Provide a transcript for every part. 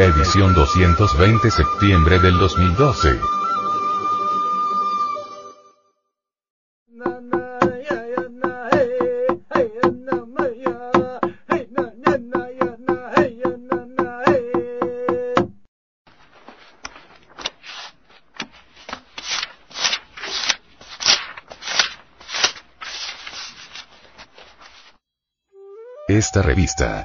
Edición 220 septiembre del 2012. Esta revista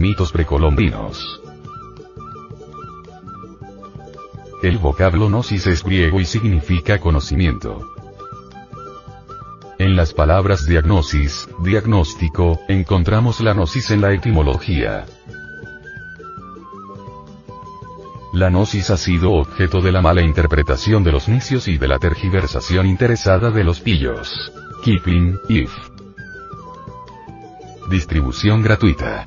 Mitos precolombinos. El vocablo gnosis es griego y significa conocimiento. En las palabras diagnosis, diagnóstico, encontramos la gnosis en la etimología. La gnosis ha sido objeto de la mala interpretación de los nicios y de la tergiversación interesada de los pillos. Keeping, if. Distribución gratuita.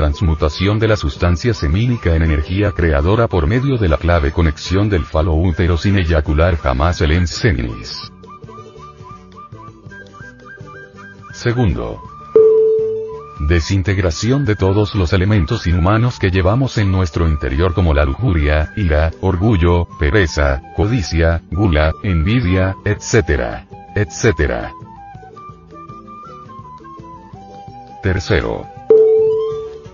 transmutación de la sustancia semínica en energía creadora por medio de la clave conexión del falo útero sin eyacular jamás el enseminis. Segundo. Desintegración de todos los elementos inhumanos que llevamos en nuestro interior como la lujuria, ira, orgullo, pereza, codicia, gula, envidia, etc. etc. Tercero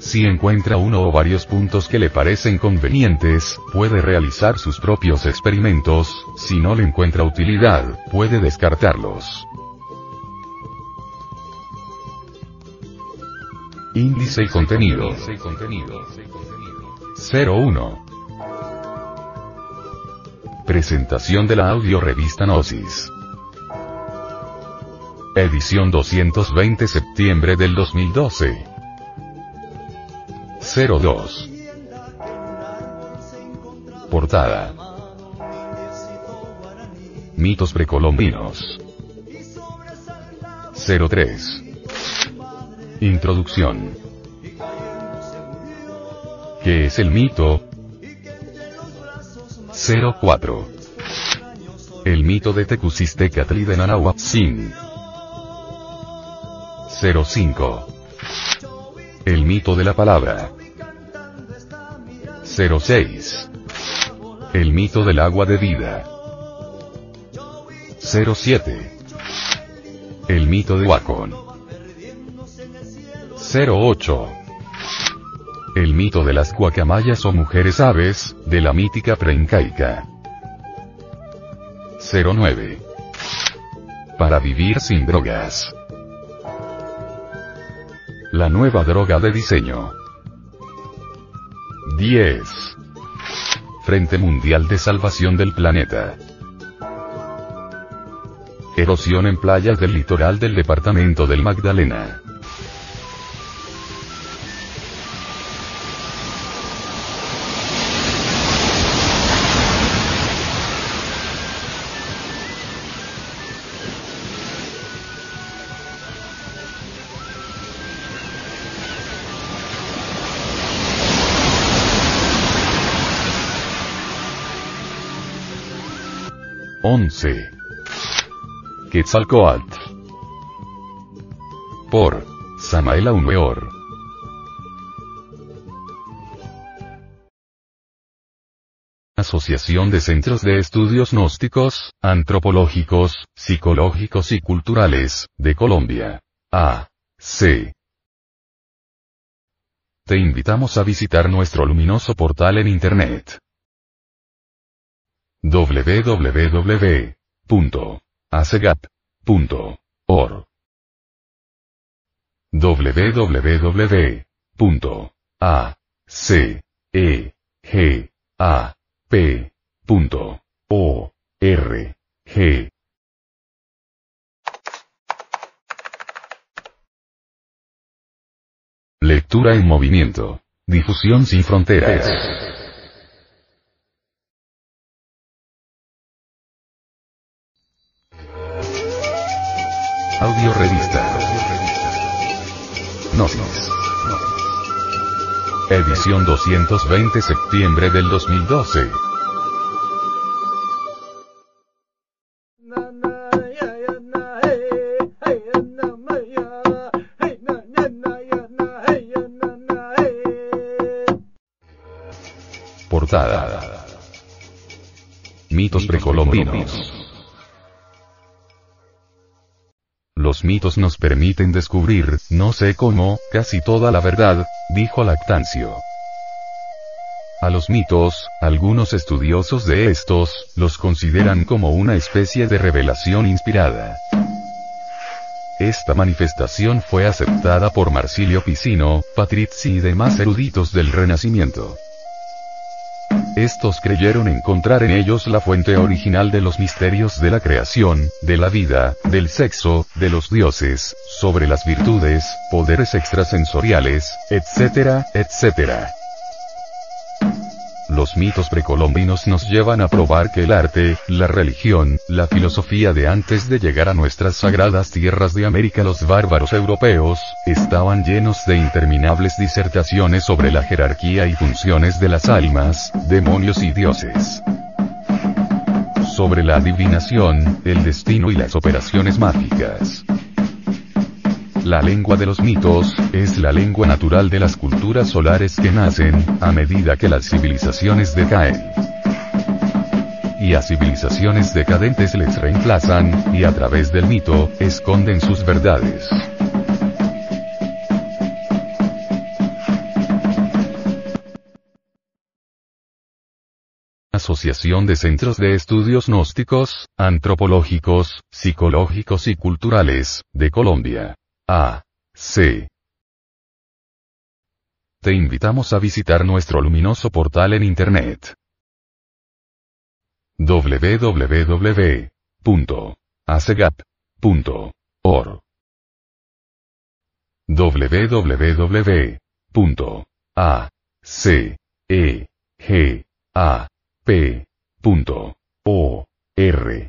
Si encuentra uno o varios puntos que le parecen convenientes, puede realizar sus propios experimentos, si no le encuentra utilidad, puede descartarlos. Índice y contenido. 01. Presentación de la audio revista Gnosis. Edición 220 septiembre del 2012. 02. Portada. Mitos precolombinos. 03. Introducción. ¿Qué es el mito? 04. El mito de Tecusistecatli de Nanahuatzin. 05. El mito de la palabra. 06. El mito del agua de vida. 07. El mito de Wacon. 08. El mito de las guacamayas o mujeres aves, de la mítica preincaica. 09. Para vivir sin drogas. La nueva droga de diseño. 10. Frente Mundial de Salvación del Planeta. Erosión en playas del litoral del departamento del Magdalena. 11. Quetzalcoatl. Por Samael Aumeor. Asociación de Centros de Estudios Gnósticos, Antropológicos, Psicológicos y Culturales, de Colombia. A. C. Te invitamos a visitar nuestro luminoso portal en Internet www.acegap.org www.acegap.org Lectura en movimiento. Difusión sin fronteras. Audio Revista. Gnosis. Edición 220 septiembre del 2012. Portada. Mitos precolombinos. Los mitos nos permiten descubrir, no sé cómo, casi toda la verdad, dijo Lactancio. A los mitos, algunos estudiosos de estos, los consideran como una especie de revelación inspirada. Esta manifestación fue aceptada por Marsilio Picino, Patrizzi y demás eruditos del Renacimiento. Estos creyeron encontrar en ellos la fuente original de los misterios de la creación, de la vida, del sexo, de los dioses, sobre las virtudes, poderes extrasensoriales, etc., etc. Los mitos precolombinos nos llevan a probar que el arte, la religión, la filosofía de antes de llegar a nuestras sagradas tierras de América los bárbaros europeos, estaban llenos de interminables disertaciones sobre la jerarquía y funciones de las almas, demonios y dioses sobre la adivinación, el destino y las operaciones mágicas. La lengua de los mitos, es la lengua natural de las culturas solares que nacen, a medida que las civilizaciones decaen. Y a civilizaciones decadentes les reemplazan, y a través del mito, esconden sus verdades. Asociación de Centros de Estudios Gnósticos, Antropológicos, Psicológicos y Culturales, de Colombia. A. C. Te invitamos a visitar nuestro luminoso portal en Internet. www.acegap.org www.acegap.org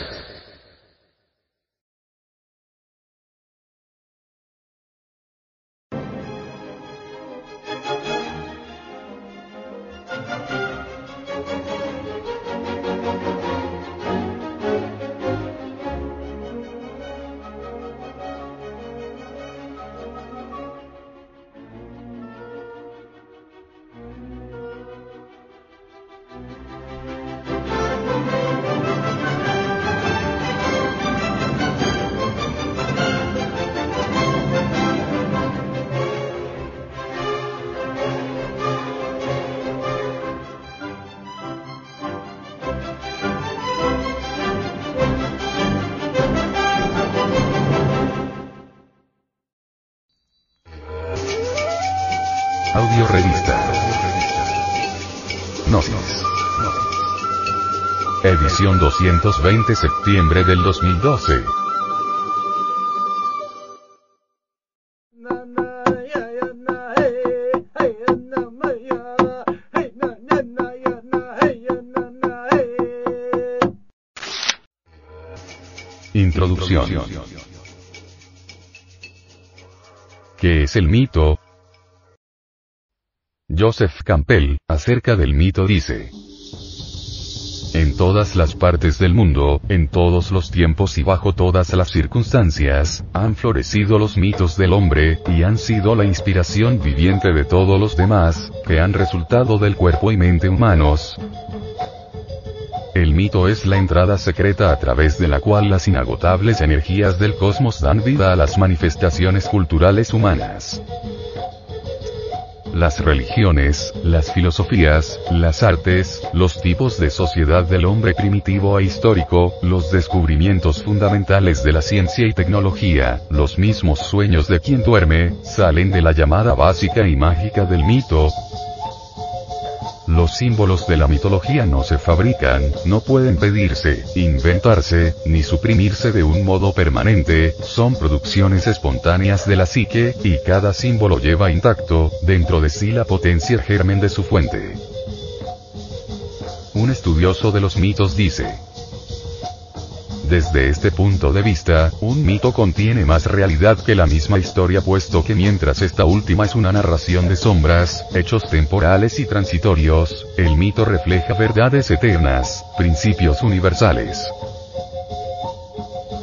1920 septiembre del 2012. Introducción. ¿Qué es el mito? Joseph Campbell, acerca del mito dice, todas las partes del mundo, en todos los tiempos y bajo todas las circunstancias, han florecido los mitos del hombre, y han sido la inspiración viviente de todos los demás, que han resultado del cuerpo y mente humanos. El mito es la entrada secreta a través de la cual las inagotables energías del cosmos dan vida a las manifestaciones culturales humanas las religiones, las filosofías, las artes, los tipos de sociedad del hombre primitivo e histórico, los descubrimientos fundamentales de la ciencia y tecnología, los mismos sueños de quien duerme, salen de la llamada básica y mágica del mito, los símbolos de la mitología no se fabrican, no pueden pedirse, inventarse, ni suprimirse de un modo permanente, son producciones espontáneas de la psique, y cada símbolo lleva intacto, dentro de sí la potencia germen de su fuente. Un estudioso de los mitos dice, desde este punto de vista, un mito contiene más realidad que la misma historia puesto que mientras esta última es una narración de sombras, hechos temporales y transitorios, el mito refleja verdades eternas, principios universales.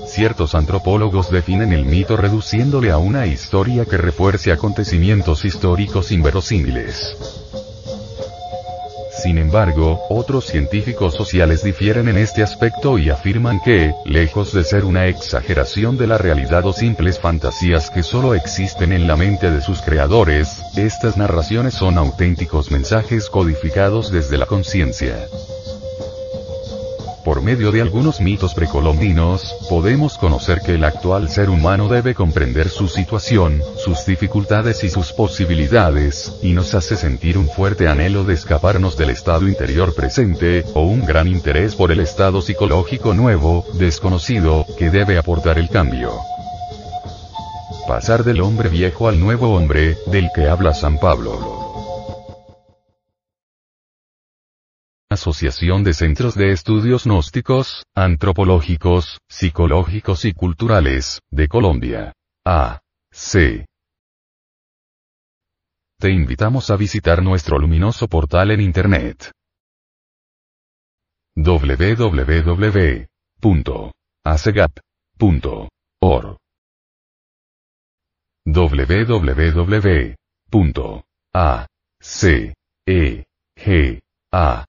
Ciertos antropólogos definen el mito reduciéndole a una historia que refuerce acontecimientos históricos inverosímiles. Sin embargo, otros científicos sociales difieren en este aspecto y afirman que, lejos de ser una exageración de la realidad o simples fantasías que solo existen en la mente de sus creadores, estas narraciones son auténticos mensajes codificados desde la conciencia. Por medio de algunos mitos precolombinos, podemos conocer que el actual ser humano debe comprender su situación, sus dificultades y sus posibilidades, y nos hace sentir un fuerte anhelo de escaparnos del estado interior presente, o un gran interés por el estado psicológico nuevo, desconocido, que debe aportar el cambio. Pasar del hombre viejo al nuevo hombre, del que habla San Pablo. Asociación de Centros de Estudios Gnósticos, Antropológicos, Psicológicos y Culturales, de Colombia. A. C. Te invitamos a visitar nuestro luminoso portal en Internet. www.acegap.org www.acegap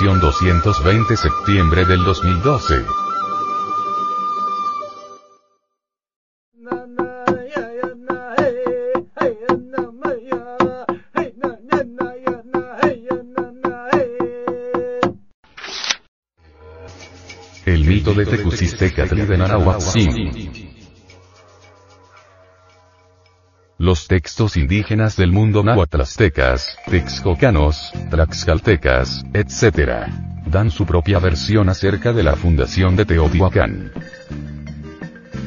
Edición 220 septiembre del 2012. El mito de Tecusistecatl de Narahuatzin. Los textos indígenas del mundo náhuatl aztecas, texcocanos, tlaxcaltecas, etc. Dan su propia versión acerca de la fundación de Teotihuacán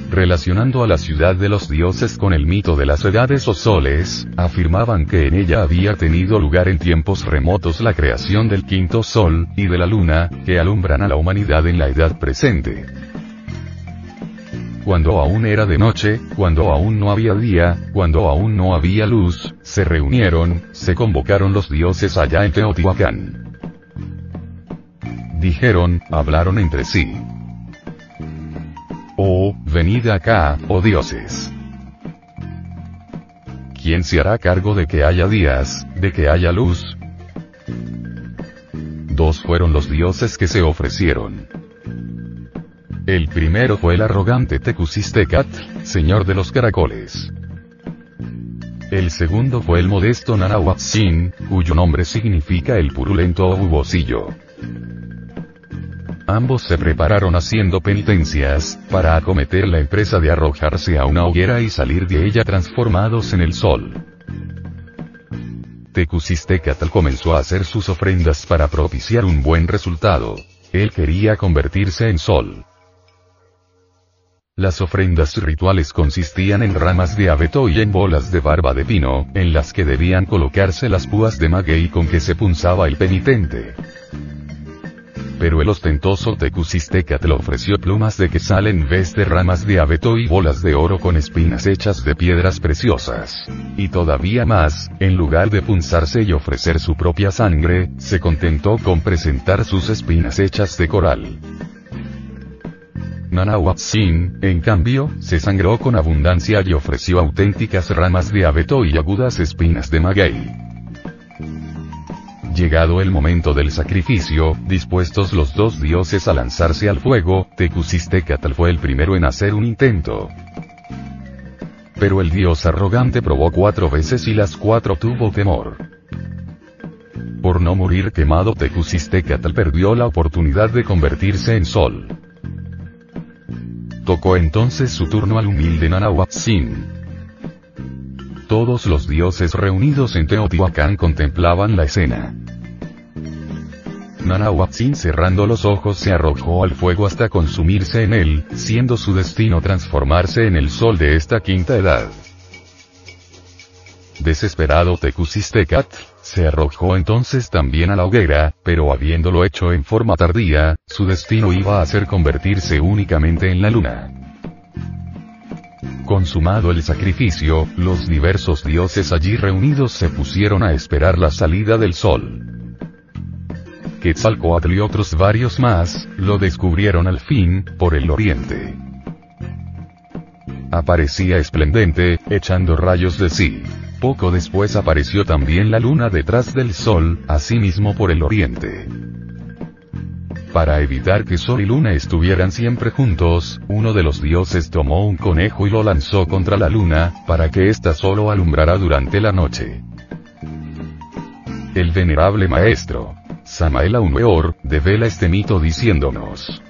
relacionando a la ciudad de los dioses con el mito de las edades o soles, afirmaban que en ella había tenido lugar en tiempos remotos la creación del quinto sol, y de la luna, que alumbran a la humanidad en la edad presente. Cuando aún era de noche, cuando aún no había día, cuando aún no había luz, se reunieron, se convocaron los dioses allá en Teotihuacán. Dijeron, hablaron entre sí. Oh, venid acá, oh dioses. ¿Quién se hará cargo de que haya días, de que haya luz? Dos fueron los dioses que se ofrecieron. El primero fue el arrogante Tecusistecat, señor de los caracoles. El segundo fue el modesto Nanahuatzin, cuyo nombre significa el purulento o Ambos se prepararon haciendo penitencias, para acometer la empresa de arrojarse a una hoguera y salir de ella transformados en el sol. Tecusistecatl comenzó a hacer sus ofrendas para propiciar un buen resultado. Él quería convertirse en sol. Las ofrendas rituales consistían en ramas de abeto y en bolas de barba de pino, en las que debían colocarse las púas de maguey con que se punzaba el penitente pero el ostentoso le ofreció plumas de quesal en vez de ramas de abeto y bolas de oro con espinas hechas de piedras preciosas. Y todavía más, en lugar de punzarse y ofrecer su propia sangre, se contentó con presentar sus espinas hechas de coral. Nanahuatzin, en cambio, se sangró con abundancia y ofreció auténticas ramas de abeto y agudas espinas de maguey. Llegado el momento del sacrificio, dispuestos los dos dioses a lanzarse al fuego, Tecusistecatl fue el primero en hacer un intento. Pero el dios arrogante probó cuatro veces y las cuatro tuvo temor. Por no morir quemado Tecusistecatl perdió la oportunidad de convertirse en sol. Tocó entonces su turno al humilde Nanahuatzin. Todos los dioses reunidos en Teotihuacán contemplaban la escena. Nanahuatzin cerrando los ojos se arrojó al fuego hasta consumirse en él, siendo su destino transformarse en el sol de esta quinta edad. Desesperado Tecusistecat, se arrojó entonces también a la hoguera, pero habiéndolo hecho en forma tardía, su destino iba a ser convertirse únicamente en la luna. Consumado el sacrificio, los diversos dioses allí reunidos se pusieron a esperar la salida del sol. Quetzalcoatl y otros varios más, lo descubrieron al fin, por el oriente. Aparecía esplendente, echando rayos de sí. Poco después apareció también la luna detrás del sol, asimismo por el oriente. Para evitar que Sol y Luna estuvieran siempre juntos, uno de los dioses tomó un conejo y lo lanzó contra la luna, para que ésta solo alumbrara durante la noche. El venerable maestro, Samael Weor, devela este mito diciéndonos.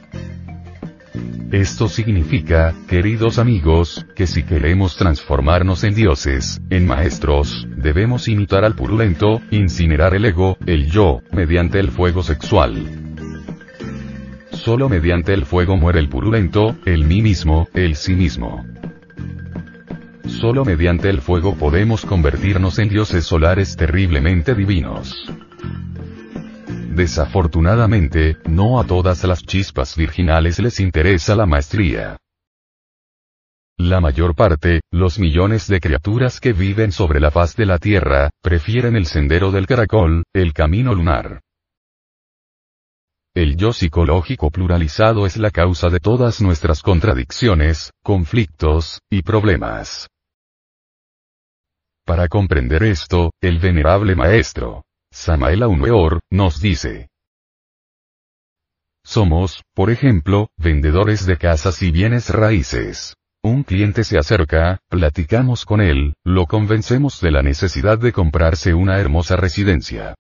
Esto significa, queridos amigos, que si queremos transformarnos en dioses, en maestros, debemos imitar al purulento, incinerar el ego, el yo, mediante el fuego sexual. Solo mediante el fuego muere el purulento, el mí mismo, el sí mismo. Solo mediante el fuego podemos convertirnos en dioses solares terriblemente divinos. Desafortunadamente, no a todas las chispas virginales les interesa la maestría. La mayor parte, los millones de criaturas que viven sobre la faz de la Tierra, prefieren el sendero del caracol, el camino lunar. El yo psicológico pluralizado es la causa de todas nuestras contradicciones, conflictos, y problemas. Para comprender esto, el venerable maestro, Samael Aumeor, nos dice. Somos, por ejemplo, vendedores de casas y bienes raíces. Un cliente se acerca, platicamos con él, lo convencemos de la necesidad de comprarse una hermosa residencia.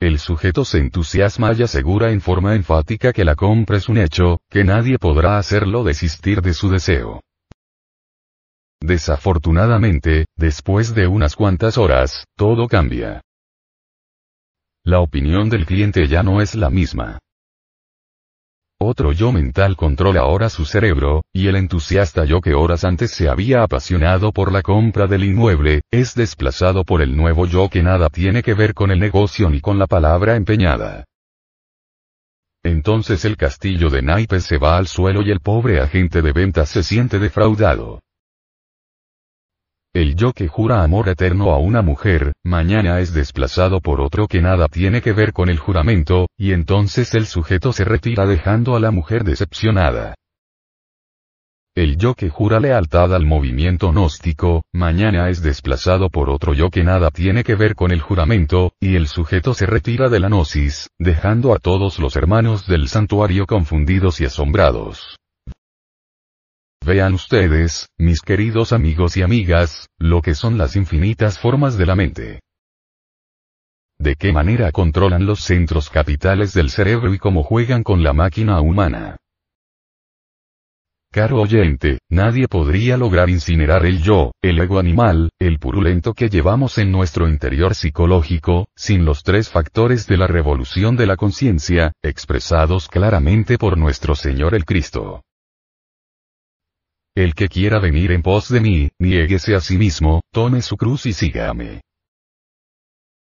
El sujeto se entusiasma y asegura en forma enfática que la compra es un hecho, que nadie podrá hacerlo desistir de su deseo. Desafortunadamente, después de unas cuantas horas, todo cambia. La opinión del cliente ya no es la misma. Otro yo mental controla ahora su cerebro, y el entusiasta yo que horas antes se había apasionado por la compra del inmueble, es desplazado por el nuevo yo que nada tiene que ver con el negocio ni con la palabra empeñada. Entonces el castillo de naipes se va al suelo y el pobre agente de ventas se siente defraudado. El yo que jura amor eterno a una mujer, mañana es desplazado por otro que nada tiene que ver con el juramento, y entonces el sujeto se retira dejando a la mujer decepcionada. El yo que jura lealtad al movimiento gnóstico, mañana es desplazado por otro yo que nada tiene que ver con el juramento, y el sujeto se retira de la gnosis, dejando a todos los hermanos del santuario confundidos y asombrados. Vean ustedes, mis queridos amigos y amigas, lo que son las infinitas formas de la mente. De qué manera controlan los centros capitales del cerebro y cómo juegan con la máquina humana. Caro oyente, nadie podría lograr incinerar el yo, el ego animal, el purulento que llevamos en nuestro interior psicológico, sin los tres factores de la revolución de la conciencia, expresados claramente por nuestro Señor el Cristo. El que quiera venir en pos de mí, niéguese a sí mismo, tome su cruz y sígame.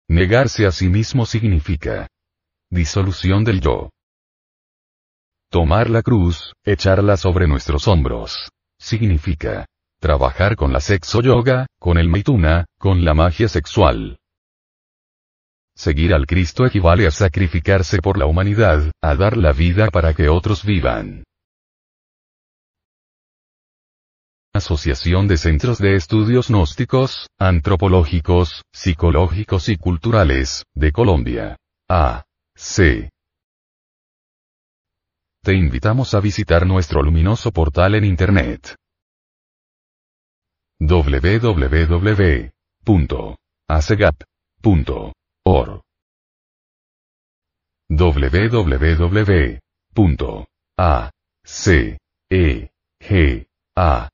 Negarse a sí mismo significa disolución del yo. Tomar la cruz, echarla sobre nuestros hombros. Significa trabajar con la sexo yoga, con el maituna, con la magia sexual. Seguir al Cristo equivale a sacrificarse por la humanidad, a dar la vida para que otros vivan. Asociación de Centros de Estudios Gnósticos, Antropológicos, Psicológicos y Culturales, de Colombia. A. C. Te invitamos a visitar nuestro luminoso portal en Internet. www.acegap.org www.acegap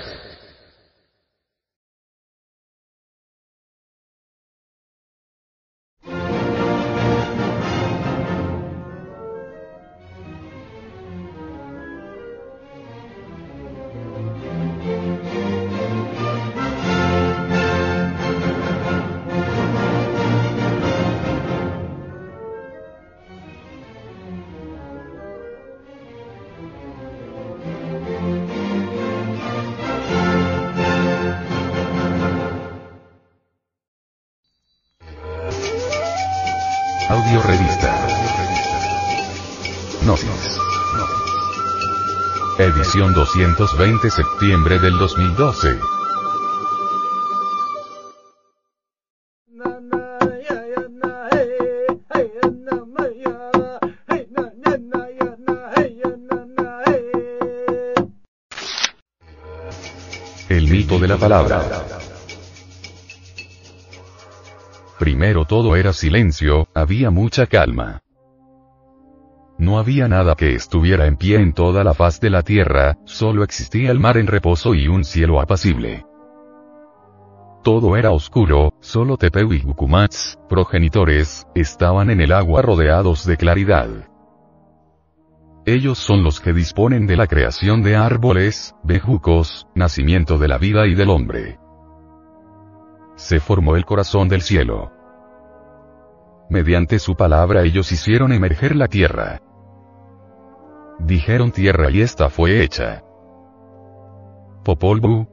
Edición 220 septiembre del 2012. El mito de la palabra. Primero todo era silencio, había mucha calma. No había nada que estuviera en pie en toda la faz de la tierra, solo existía el mar en reposo y un cielo apacible. Todo era oscuro, solo Tepeu y Gukumats, progenitores, estaban en el agua rodeados de claridad. Ellos son los que disponen de la creación de árboles, bejucos, nacimiento de la vida y del hombre. Se formó el corazón del cielo. Mediante su palabra ellos hicieron emerger la tierra. Dijeron tierra y esta fue hecha. Popol Vuh.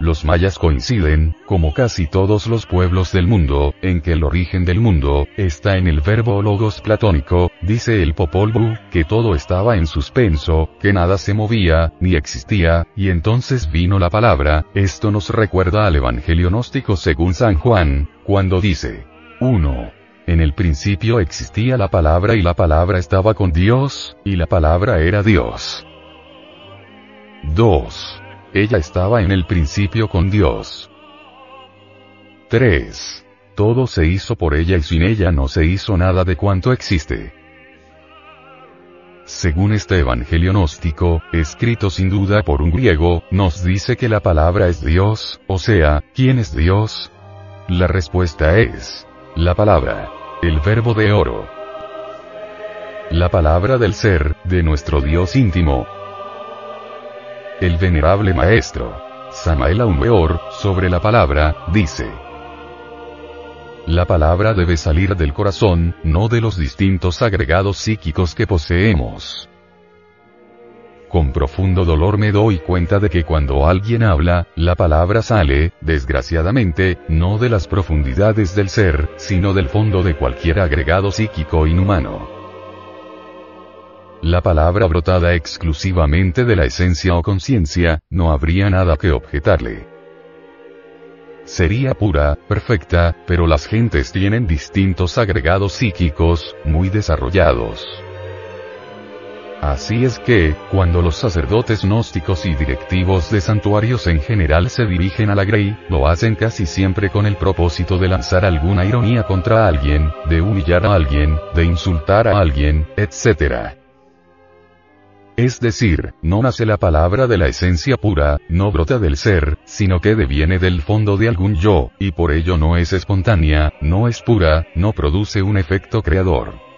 los mayas coinciden, como casi todos los pueblos del mundo, en que el origen del mundo, está en el verbo logos platónico, dice el Popol Vuh, que todo estaba en suspenso, que nada se movía, ni existía, y entonces vino la palabra, esto nos recuerda al Evangelio gnóstico según San Juan, cuando dice, 1. En el principio existía la palabra y la palabra estaba con Dios, y la palabra era Dios. 2. Ella estaba en el principio con Dios. 3. Todo se hizo por ella y sin ella no se hizo nada de cuanto existe. Según este Evangelio gnóstico, escrito sin duda por un griego, nos dice que la palabra es Dios, o sea, ¿quién es Dios? La respuesta es, la palabra, el verbo de oro. La palabra del ser, de nuestro Dios íntimo, el venerable maestro, Samael Aumeor, sobre la palabra, dice, la palabra debe salir del corazón, no de los distintos agregados psíquicos que poseemos. Con profundo dolor me doy cuenta de que cuando alguien habla, la palabra sale, desgraciadamente, no de las profundidades del ser, sino del fondo de cualquier agregado psíquico inhumano la palabra brotada exclusivamente de la esencia o conciencia, no habría nada que objetarle. Sería pura, perfecta, pero las gentes tienen distintos agregados psíquicos, muy desarrollados. Así es que, cuando los sacerdotes gnósticos y directivos de santuarios en general se dirigen a la Grey, lo hacen casi siempre con el propósito de lanzar alguna ironía contra alguien, de humillar a alguien, de insultar a alguien, etc. Es decir, no nace la palabra de la esencia pura, no brota del ser, sino que deviene del fondo de algún yo, y por ello no es espontánea, no es pura, no produce un efecto creador.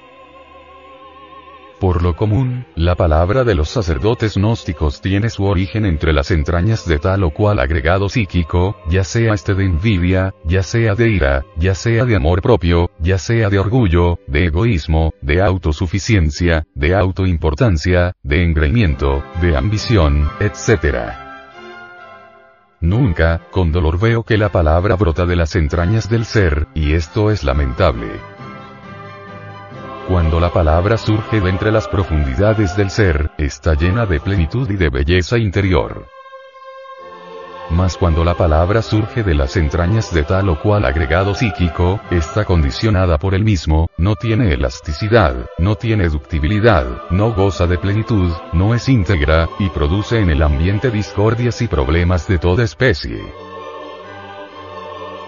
Por lo común, la palabra de los sacerdotes gnósticos tiene su origen entre las entrañas de tal o cual agregado psíquico, ya sea este de envidia, ya sea de ira, ya sea de amor propio, ya sea de orgullo, de egoísmo, de autosuficiencia, de autoimportancia, de engreimiento, de ambición, etc. Nunca, con dolor veo que la palabra brota de las entrañas del ser, y esto es lamentable. Cuando la palabra surge de entre las profundidades del ser, está llena de plenitud y de belleza interior. Mas cuando la palabra surge de las entrañas de tal o cual agregado psíquico, está condicionada por el mismo, no tiene elasticidad, no tiene ductibilidad, no goza de plenitud, no es íntegra, y produce en el ambiente discordias y problemas de toda especie.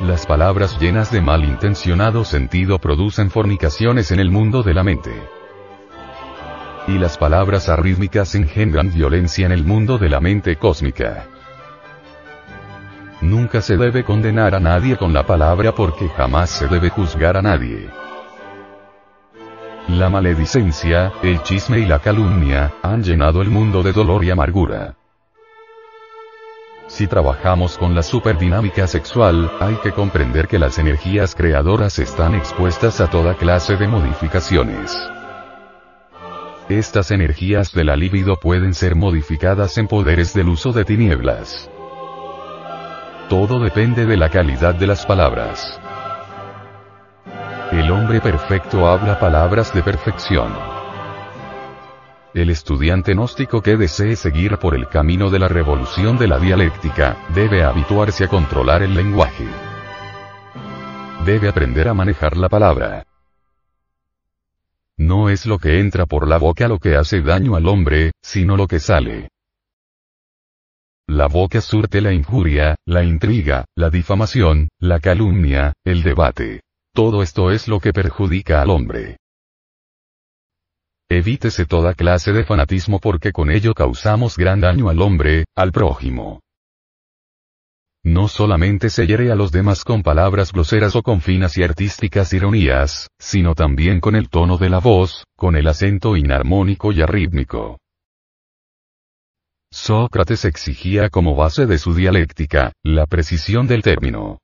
Las palabras llenas de malintencionado sentido producen fornicaciones en el mundo de la mente. Y las palabras arrítmicas engendran violencia en el mundo de la mente cósmica. Nunca se debe condenar a nadie con la palabra porque jamás se debe juzgar a nadie. La maledicencia, el chisme y la calumnia, han llenado el mundo de dolor y amargura. Si trabajamos con la superdinámica sexual, hay que comprender que las energías creadoras están expuestas a toda clase de modificaciones. Estas energías de la libido pueden ser modificadas en poderes del uso de tinieblas. Todo depende de la calidad de las palabras. El hombre perfecto habla palabras de perfección. El estudiante gnóstico que desee seguir por el camino de la revolución de la dialéctica, debe habituarse a controlar el lenguaje. Debe aprender a manejar la palabra. No es lo que entra por la boca lo que hace daño al hombre, sino lo que sale. La boca surte la injuria, la intriga, la difamación, la calumnia, el debate. Todo esto es lo que perjudica al hombre. Evítese toda clase de fanatismo porque con ello causamos gran daño al hombre, al prójimo. No solamente se hiere a los demás con palabras groseras o con finas y artísticas ironías, sino también con el tono de la voz, con el acento inarmónico y arrítmico. Sócrates exigía como base de su dialéctica, la precisión del término.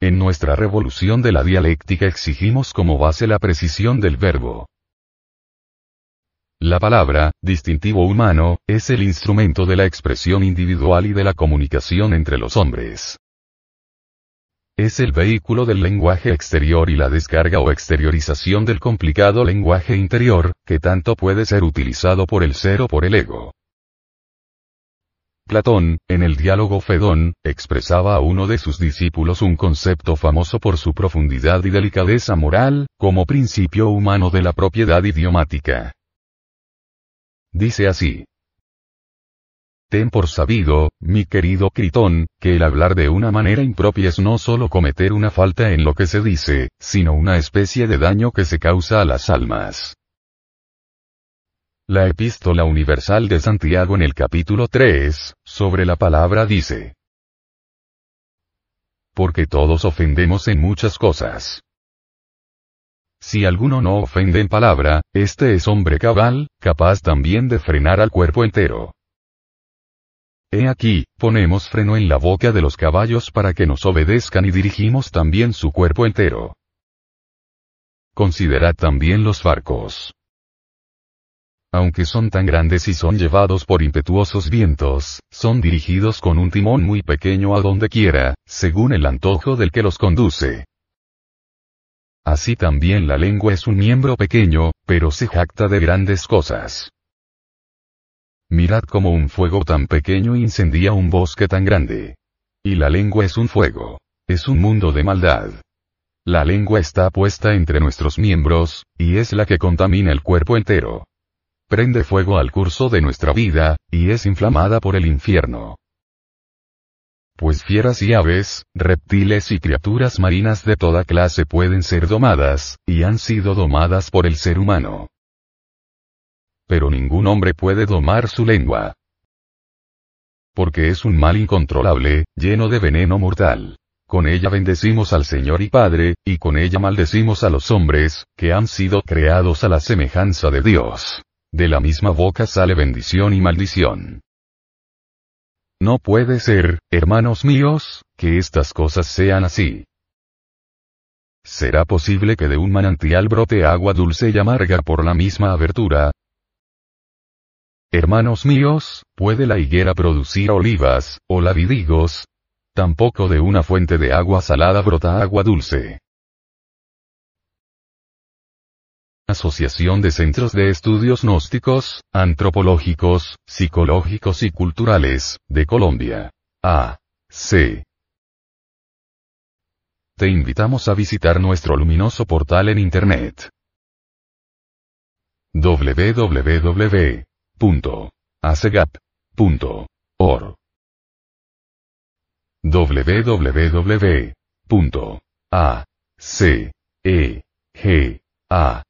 En nuestra revolución de la dialéctica exigimos como base la precisión del verbo. La palabra, distintivo humano, es el instrumento de la expresión individual y de la comunicación entre los hombres. Es el vehículo del lenguaje exterior y la descarga o exteriorización del complicado lenguaje interior, que tanto puede ser utilizado por el ser o por el ego. Platón, en el diálogo Fedón, expresaba a uno de sus discípulos un concepto famoso por su profundidad y delicadeza moral, como principio humano de la propiedad idiomática. Dice así. Ten por sabido, mi querido Critón, que el hablar de una manera impropia es no solo cometer una falta en lo que se dice, sino una especie de daño que se causa a las almas. La epístola universal de Santiago en el capítulo 3, sobre la palabra dice. Porque todos ofendemos en muchas cosas. Si alguno no ofende en palabra, este es hombre cabal, capaz también de frenar al cuerpo entero. He aquí, ponemos freno en la boca de los caballos para que nos obedezcan y dirigimos también su cuerpo entero. Considerad también los barcos. Aunque son tan grandes y son llevados por impetuosos vientos, son dirigidos con un timón muy pequeño a donde quiera, según el antojo del que los conduce. Así también la lengua es un miembro pequeño, pero se jacta de grandes cosas. Mirad cómo un fuego tan pequeño incendia un bosque tan grande. Y la lengua es un fuego. Es un mundo de maldad. La lengua está puesta entre nuestros miembros, y es la que contamina el cuerpo entero. Prende fuego al curso de nuestra vida, y es inflamada por el infierno pues fieras y aves, reptiles y criaturas marinas de toda clase pueden ser domadas, y han sido domadas por el ser humano. Pero ningún hombre puede domar su lengua. Porque es un mal incontrolable, lleno de veneno mortal. Con ella bendecimos al Señor y Padre, y con ella maldecimos a los hombres, que han sido creados a la semejanza de Dios. De la misma boca sale bendición y maldición. No puede ser, hermanos míos, que estas cosas sean así. ¿Será posible que de un manantial brote agua dulce y amarga por la misma abertura? Hermanos míos, ¿puede la higuera producir olivas, o la vidigos? Tampoco de una fuente de agua salada brota agua dulce. Asociación de Centros de Estudios Gnósticos, Antropológicos, Psicológicos y Culturales, de Colombia. A. C. Te invitamos a visitar nuestro luminoso portal en Internet. www.acegap.org www.acegap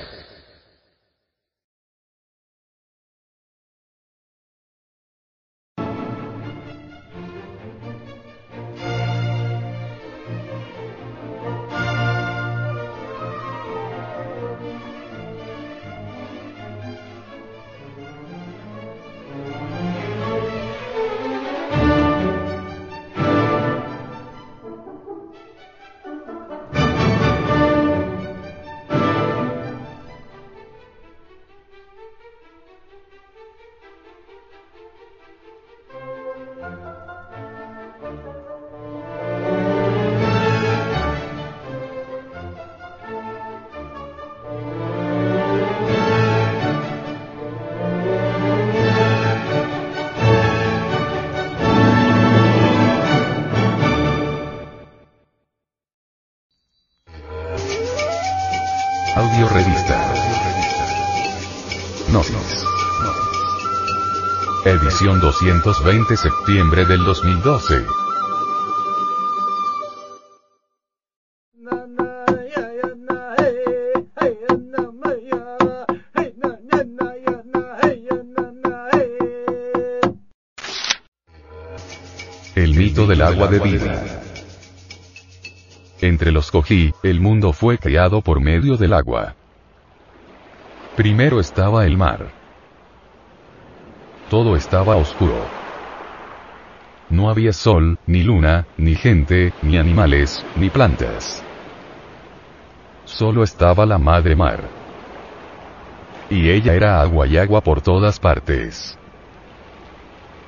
Edición 220 septiembre del 2012. del agua de vida. Entre los cogí, el mundo fue creado por medio del agua. Primero estaba el mar. Todo estaba oscuro. No había sol, ni luna, ni gente, ni animales, ni plantas. Solo estaba la madre mar. Y ella era agua y agua por todas partes.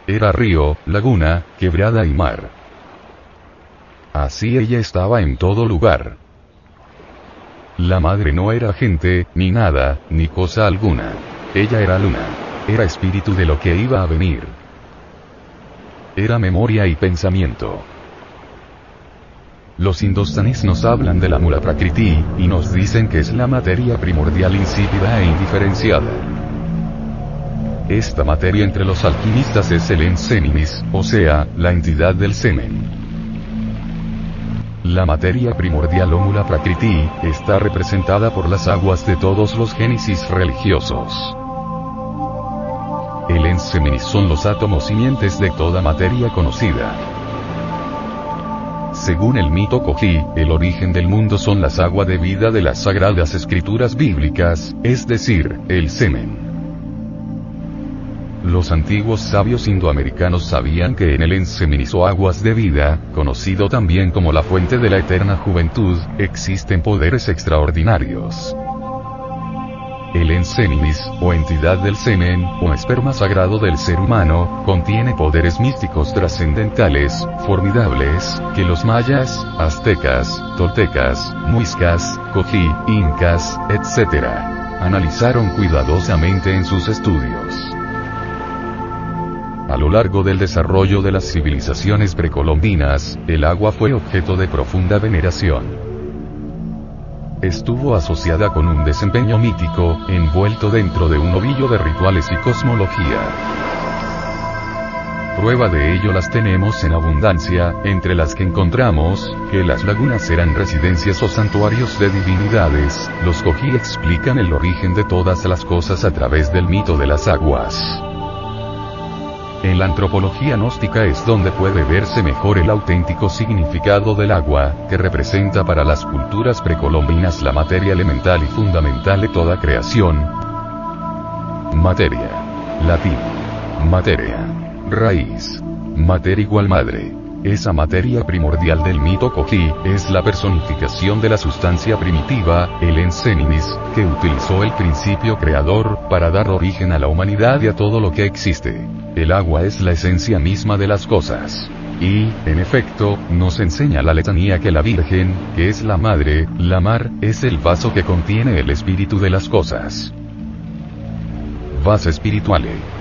Era río, laguna, quebrada y mar. Así ella estaba en todo lugar. La madre no era gente, ni nada, ni cosa alguna. Ella era luna. Era espíritu de lo que iba a venir. Era memoria y pensamiento. Los indostanes nos hablan de la mula prakriti, y nos dicen que es la materia primordial insípida e indiferenciada. Esta materia entre los alquimistas es el ensenimis, o sea, la entidad del semen. La materia primordial o mula prakriti, está representada por las aguas de todos los génesis religiosos. El enseminis son los átomos simientes de toda materia conocida. Según el mito Koji, el origen del mundo son las aguas de vida de las sagradas escrituras bíblicas, es decir, el semen. Los antiguos sabios indoamericanos sabían que en el enseminis o aguas de vida, conocido también como la fuente de la eterna juventud, existen poderes extraordinarios. El ensenimis, o entidad del semen, o esperma sagrado del ser humano, contiene poderes místicos trascendentales, formidables, que los mayas, aztecas, toltecas, muiscas, cojí, incas, etc. analizaron cuidadosamente en sus estudios. A lo largo del desarrollo de las civilizaciones precolombinas, el agua fue objeto de profunda veneración estuvo asociada con un desempeño mítico, envuelto dentro de un ovillo de rituales y cosmología. Prueba de ello las tenemos en abundancia, entre las que encontramos, que las lagunas eran residencias o santuarios de divinidades, los Koji explican el origen de todas las cosas a través del mito de las aguas. En la antropología gnóstica es donde puede verse mejor el auténtico significado del agua, que representa para las culturas precolombinas la materia elemental y fundamental de toda creación. Materia. Latín. Materia. Raíz. Mater igual madre. Esa materia primordial del mito Koji, es la personificación de la sustancia primitiva, el ensenimis, que utilizó el principio creador, para dar origen a la humanidad y a todo lo que existe. El agua es la esencia misma de las cosas. Y, en efecto, nos enseña la letanía que la Virgen, que es la Madre, la mar, es el vaso que contiene el espíritu de las cosas. Vas espirituale.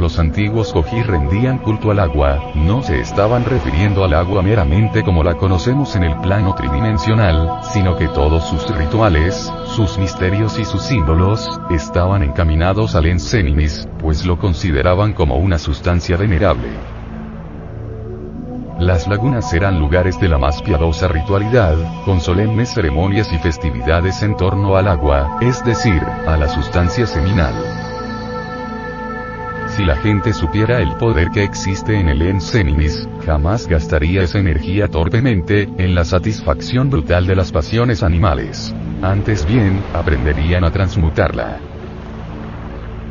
Los antiguos Koji rendían culto al agua, no se estaban refiriendo al agua meramente como la conocemos en el plano tridimensional, sino que todos sus rituales, sus misterios y sus símbolos, estaban encaminados al Ensenimis, pues lo consideraban como una sustancia venerable. Las lagunas eran lugares de la más piadosa ritualidad, con solemnes ceremonias y festividades en torno al agua, es decir, a la sustancia seminal. Si la gente supiera el poder que existe en el Ensenimis, jamás gastaría esa energía torpemente, en la satisfacción brutal de las pasiones animales. Antes bien, aprenderían a transmutarla.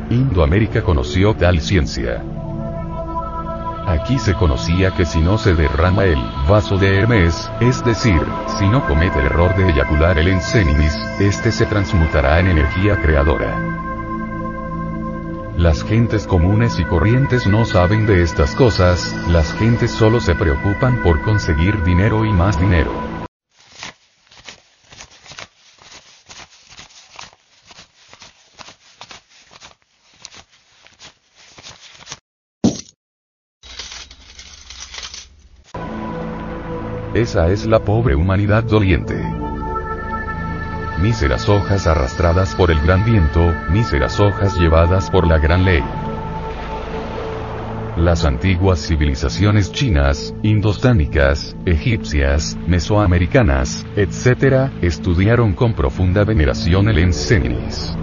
Indoamérica conoció tal ciencia. Aquí se conocía que si no se derrama el vaso de Hermes, es decir, si no comete el error de eyacular el Ensenimis, este se transmutará en energía creadora. Las gentes comunes y corrientes no saben de estas cosas, las gentes solo se preocupan por conseguir dinero y más dinero. Esa es la pobre humanidad doliente. Míseras hojas arrastradas por el gran viento, míseras hojas llevadas por la gran ley. Las antiguas civilizaciones chinas, indostánicas, egipcias, mesoamericanas, etc., estudiaron con profunda veneración el Ensenis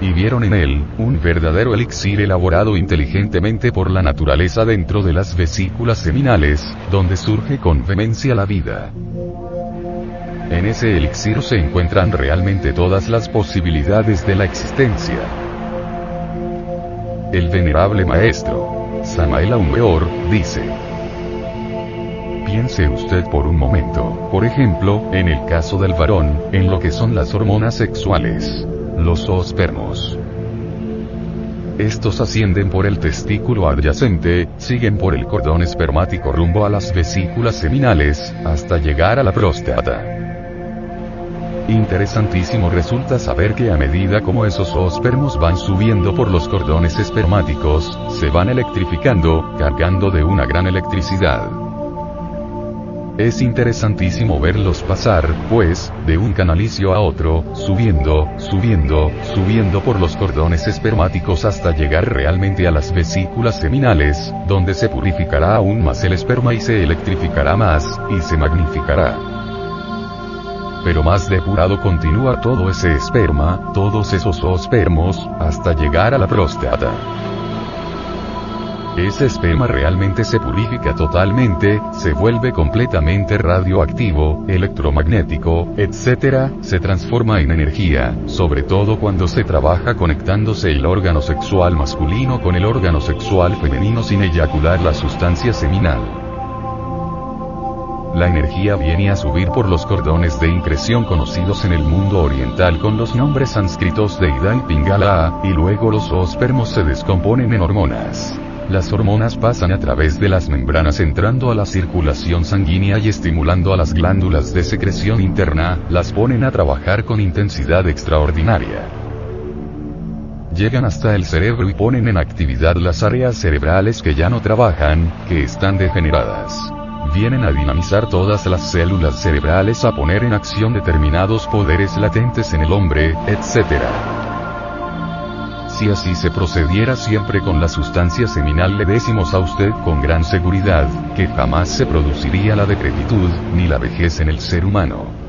y vieron en él, un verdadero elixir elaborado inteligentemente por la naturaleza dentro de las vesículas seminales, donde surge con vehemencia la vida. En ese elixir se encuentran realmente todas las posibilidades de la existencia. El venerable maestro, Samael Weor, dice, Piense usted por un momento, por ejemplo, en el caso del varón, en lo que son las hormonas sexuales los zoospermos. Estos ascienden por el testículo adyacente, siguen por el cordón espermático rumbo a las vesículas seminales, hasta llegar a la próstata. Interesantísimo resulta saber que a medida como esos zoospermos van subiendo por los cordones espermáticos, se van electrificando, cargando de una gran electricidad. Es interesantísimo verlos pasar, pues, de un canalicio a otro, subiendo, subiendo, subiendo por los cordones espermáticos hasta llegar realmente a las vesículas seminales, donde se purificará aún más el esperma y se electrificará más, y se magnificará. Pero más depurado continúa todo ese esperma, todos esos ospermos, hasta llegar a la próstata. Ese esperma realmente se purifica totalmente, se vuelve completamente radioactivo, electromagnético, etc., se transforma en energía, sobre todo cuando se trabaja conectándose el órgano sexual masculino con el órgano sexual femenino sin eyacular la sustancia seminal. La energía viene a subir por los cordones de increción conocidos en el mundo oriental con los nombres sánscritos de Ida y Pingala, y luego los ospermos se descomponen en hormonas. Las hormonas pasan a través de las membranas entrando a la circulación sanguínea y estimulando a las glándulas de secreción interna, las ponen a trabajar con intensidad extraordinaria. Llegan hasta el cerebro y ponen en actividad las áreas cerebrales que ya no trabajan, que están degeneradas. Vienen a dinamizar todas las células cerebrales a poner en acción determinados poderes latentes en el hombre, etc si así se procediera siempre con la sustancia seminal le decimos a usted con gran seguridad, que jamás se produciría la decrepitud, ni la vejez en el ser humano.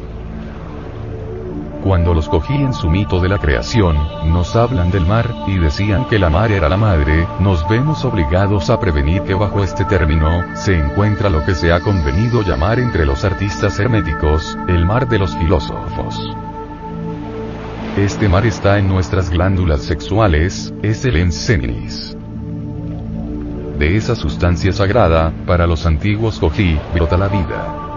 Cuando los cogí en su mito de la creación, nos hablan del mar, y decían que la mar era la madre, nos vemos obligados a prevenir que bajo este término, se encuentra lo que se ha convenido llamar entre los artistas herméticos, el mar de los filósofos. Este mar está en nuestras glándulas sexuales, es el enseninis. De esa sustancia sagrada, para los antiguos Koji, brota la vida.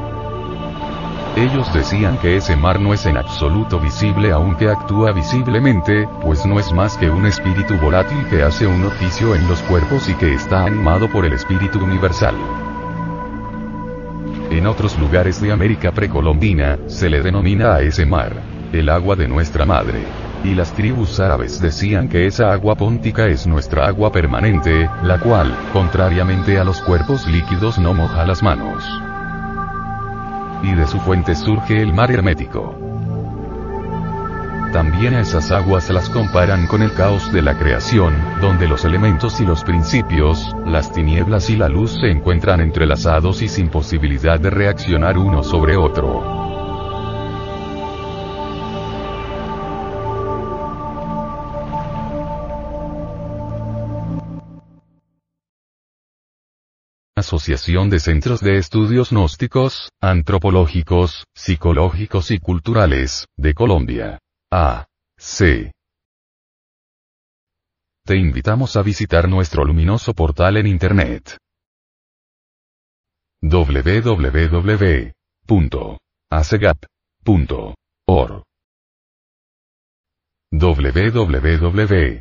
Ellos decían que ese mar no es en absoluto visible aunque actúa visiblemente, pues no es más que un espíritu volátil que hace un oficio en los cuerpos y que está animado por el espíritu universal. En otros lugares de América precolombina, se le denomina a ese mar el agua de nuestra madre. Y las tribus árabes decían que esa agua póntica es nuestra agua permanente, la cual, contrariamente a los cuerpos líquidos, no moja las manos. Y de su fuente surge el mar hermético. También esas aguas las comparan con el caos de la creación, donde los elementos y los principios, las tinieblas y la luz se encuentran entrelazados y sin posibilidad de reaccionar uno sobre otro. Asociación de Centros de Estudios Gnósticos, Antropológicos, Psicológicos y Culturales, de Colombia. A. C. Te invitamos a visitar nuestro luminoso portal en Internet. www.acegap.org www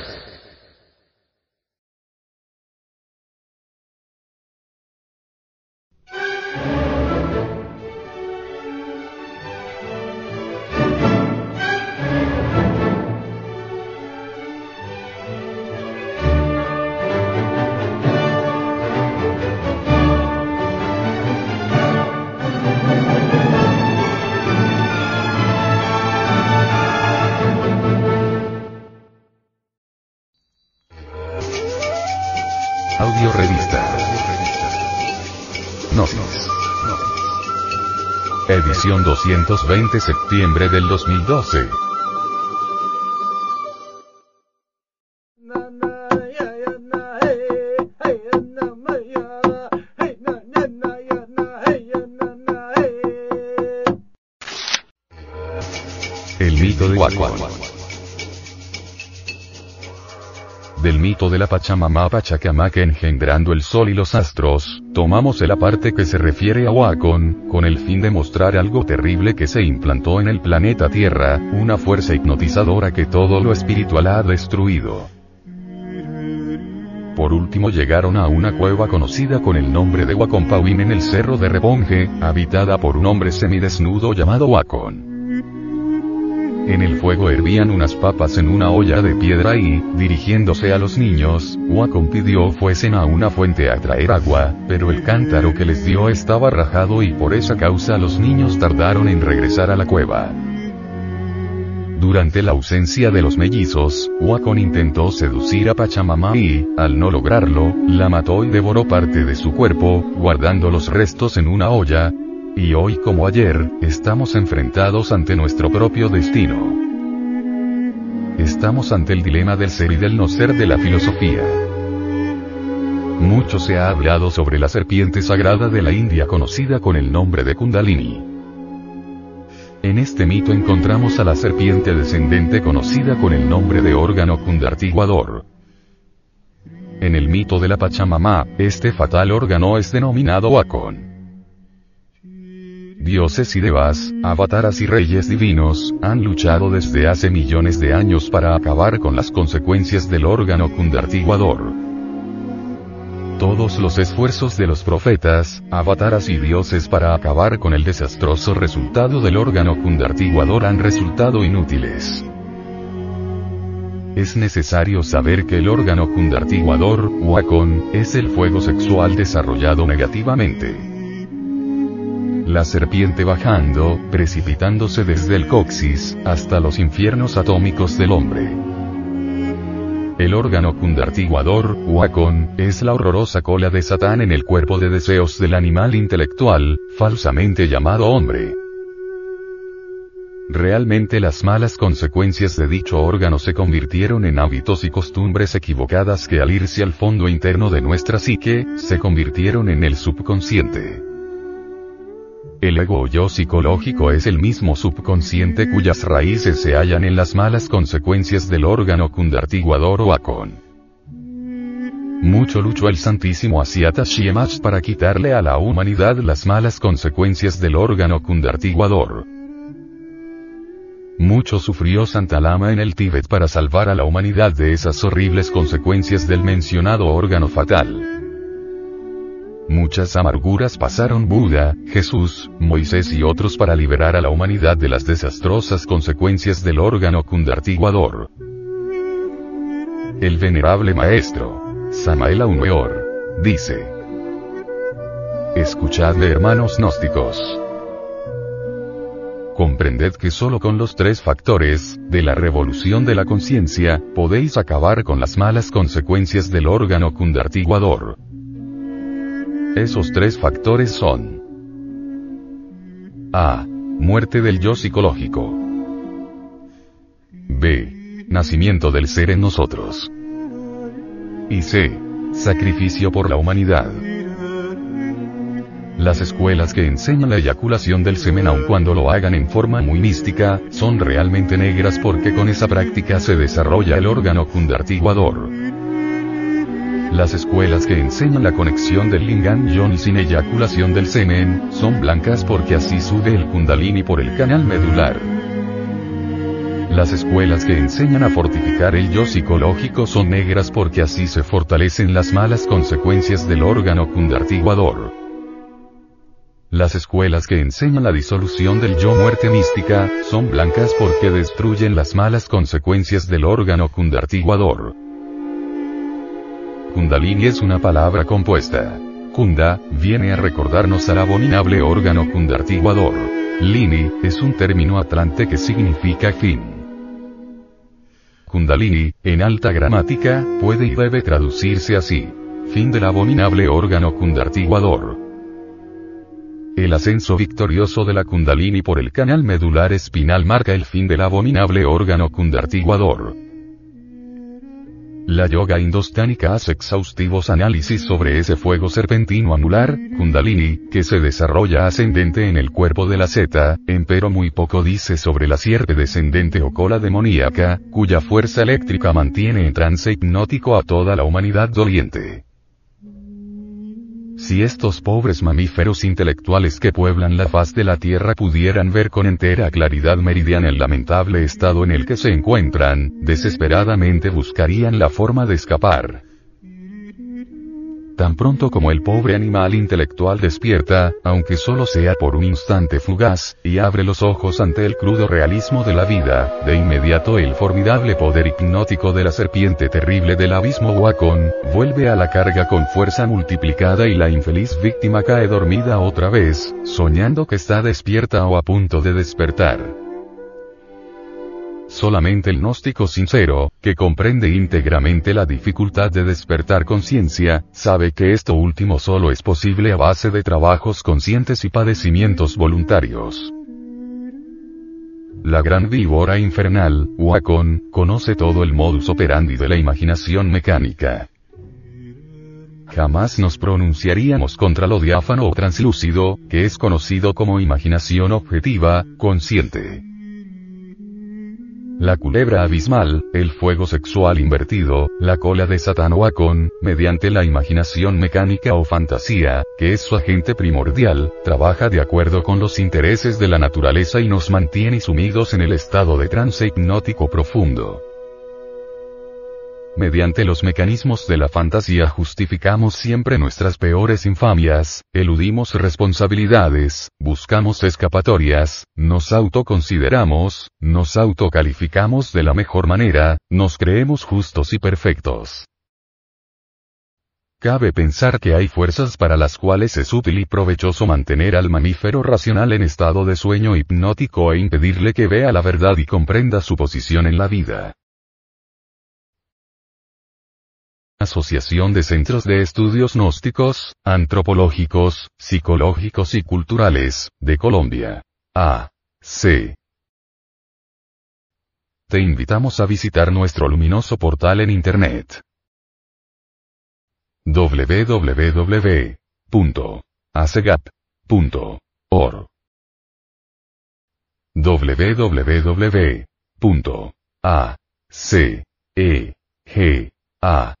Audio Revista. Gnosis. Edición 220 septiembre del 2012. De la Pachamama Pachacamac engendrando el sol y los astros, tomamos la parte que se refiere a Wacon, con el fin de mostrar algo terrible que se implantó en el planeta Tierra, una fuerza hipnotizadora que todo lo espiritual ha destruido. Por último llegaron a una cueva conocida con el nombre de Wacompawin en el cerro de Reponge, habitada por un hombre semidesnudo llamado Wacon. En el fuego hervían unas papas en una olla de piedra y, dirigiéndose a los niños, Wacom pidió fuesen a una fuente a traer agua, pero el cántaro que les dio estaba rajado y por esa causa los niños tardaron en regresar a la cueva. Durante la ausencia de los mellizos, Wacom intentó seducir a Pachamama y, al no lograrlo, la mató y devoró parte de su cuerpo, guardando los restos en una olla, y hoy como ayer, estamos enfrentados ante nuestro propio destino. Estamos ante el dilema del ser y del no ser de la filosofía. Mucho se ha hablado sobre la serpiente sagrada de la India conocida con el nombre de Kundalini. En este mito encontramos a la serpiente descendente conocida con el nombre de órgano kundartiguador. En el mito de la Pachamama, este fatal órgano es denominado Wakon dioses y devas, avataras y reyes divinos, han luchado desde hace millones de años para acabar con las consecuencias del órgano kundartiguador. Todos los esfuerzos de los profetas, avataras y dioses para acabar con el desastroso resultado del órgano kundartiguador han resultado inútiles. Es necesario saber que el órgano kundartiguador, Wakon, es el fuego sexual desarrollado negativamente la serpiente bajando, precipitándose desde el coxis, hasta los infiernos atómicos del hombre. El órgano kundartiguador, Wakon, es la horrorosa cola de Satán en el cuerpo de deseos del animal intelectual, falsamente llamado hombre. Realmente las malas consecuencias de dicho órgano se convirtieron en hábitos y costumbres equivocadas que al irse al fondo interno de nuestra psique, se convirtieron en el subconsciente. El ego o yo psicológico es el mismo subconsciente cuyas raíces se hallan en las malas consecuencias del órgano kundartiguador o acon. Mucho luchó el Santísimo Asiata Shiemach para quitarle a la humanidad las malas consecuencias del órgano kundartiguador. Mucho sufrió Santa Lama en el Tíbet para salvar a la humanidad de esas horribles consecuencias del mencionado órgano fatal. Muchas amarguras pasaron Buda, Jesús, Moisés y otros para liberar a la humanidad de las desastrosas consecuencias del órgano kundartiguador. El venerable maestro, Samael Aumeor, dice, Escuchadle hermanos gnósticos. Comprended que solo con los tres factores, de la revolución de la conciencia, podéis acabar con las malas consecuencias del órgano kundartiguador. Esos tres factores son A. Muerte del yo psicológico. B. Nacimiento del ser en nosotros. y C. Sacrificio por la humanidad. Las escuelas que enseñan la eyaculación del semen aun cuando lo hagan en forma muy mística, son realmente negras porque con esa práctica se desarrolla el órgano cundartiguador. Las escuelas que enseñan la conexión del lingam yoni sin eyaculación del semen, son blancas porque así sube el kundalini por el canal medular. Las escuelas que enseñan a fortificar el yo psicológico son negras porque así se fortalecen las malas consecuencias del órgano cundartiguador. Las escuelas que enseñan la disolución del yo muerte mística, son blancas porque destruyen las malas consecuencias del órgano cundartiguador. Kundalini es una palabra compuesta. Kunda, viene a recordarnos al abominable órgano cundartiguador. Lini, es un término atlante que significa fin. Kundalini, en alta gramática, puede y debe traducirse así. Fin del abominable órgano cundartiguador. El ascenso victorioso de la Kundalini por el canal medular espinal marca el fin del abominable órgano kundartiguador. La yoga indostánica hace exhaustivos análisis sobre ese fuego serpentino anular, Kundalini, que se desarrolla ascendente en el cuerpo de la zeta, empero muy poco dice sobre la sierpe descendente o cola demoníaca, cuya fuerza eléctrica mantiene en trance hipnótico a toda la humanidad doliente. Si estos pobres mamíferos intelectuales que pueblan la faz de la Tierra pudieran ver con entera claridad meridiana el lamentable estado en el que se encuentran, desesperadamente buscarían la forma de escapar. Tan pronto como el pobre animal intelectual despierta, aunque solo sea por un instante fugaz, y abre los ojos ante el crudo realismo de la vida, de inmediato el formidable poder hipnótico de la serpiente terrible del abismo Wacom, vuelve a la carga con fuerza multiplicada y la infeliz víctima cae dormida otra vez, soñando que está despierta o a punto de despertar. Solamente el gnóstico sincero, que comprende íntegramente la dificultad de despertar conciencia, sabe que esto último solo es posible a base de trabajos conscientes y padecimientos voluntarios. La gran víbora infernal, Wacom, conoce todo el modus operandi de la imaginación mecánica. Jamás nos pronunciaríamos contra lo diáfano o translúcido, que es conocido como imaginación objetiva, consciente. La culebra abismal, el fuego sexual invertido, la cola de Satán o mediante la imaginación mecánica o fantasía, que es su agente primordial, trabaja de acuerdo con los intereses de la naturaleza y nos mantiene sumidos en el estado de trance hipnótico profundo. Mediante los mecanismos de la fantasía justificamos siempre nuestras peores infamias, eludimos responsabilidades, buscamos escapatorias, nos autoconsideramos, nos autocalificamos de la mejor manera, nos creemos justos y perfectos. Cabe pensar que hay fuerzas para las cuales es útil y provechoso mantener al mamífero racional en estado de sueño hipnótico e impedirle que vea la verdad y comprenda su posición en la vida. Asociación de Centros de Estudios Gnósticos, Antropológicos, Psicológicos y Culturales, de Colombia. A. C. Te invitamos a visitar nuestro luminoso portal en Internet. www.acegap.org www.acegap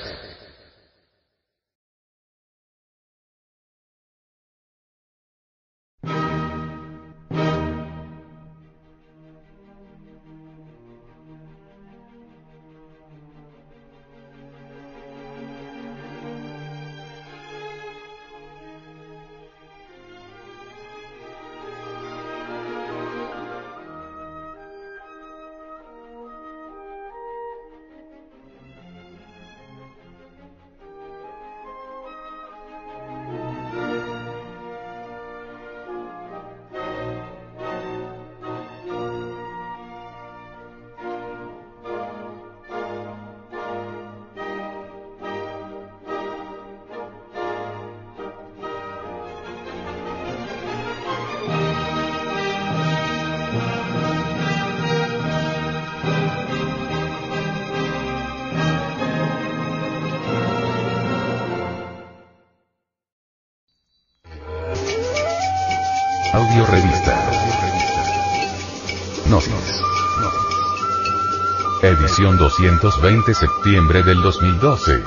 Edición 220 septiembre del 2012.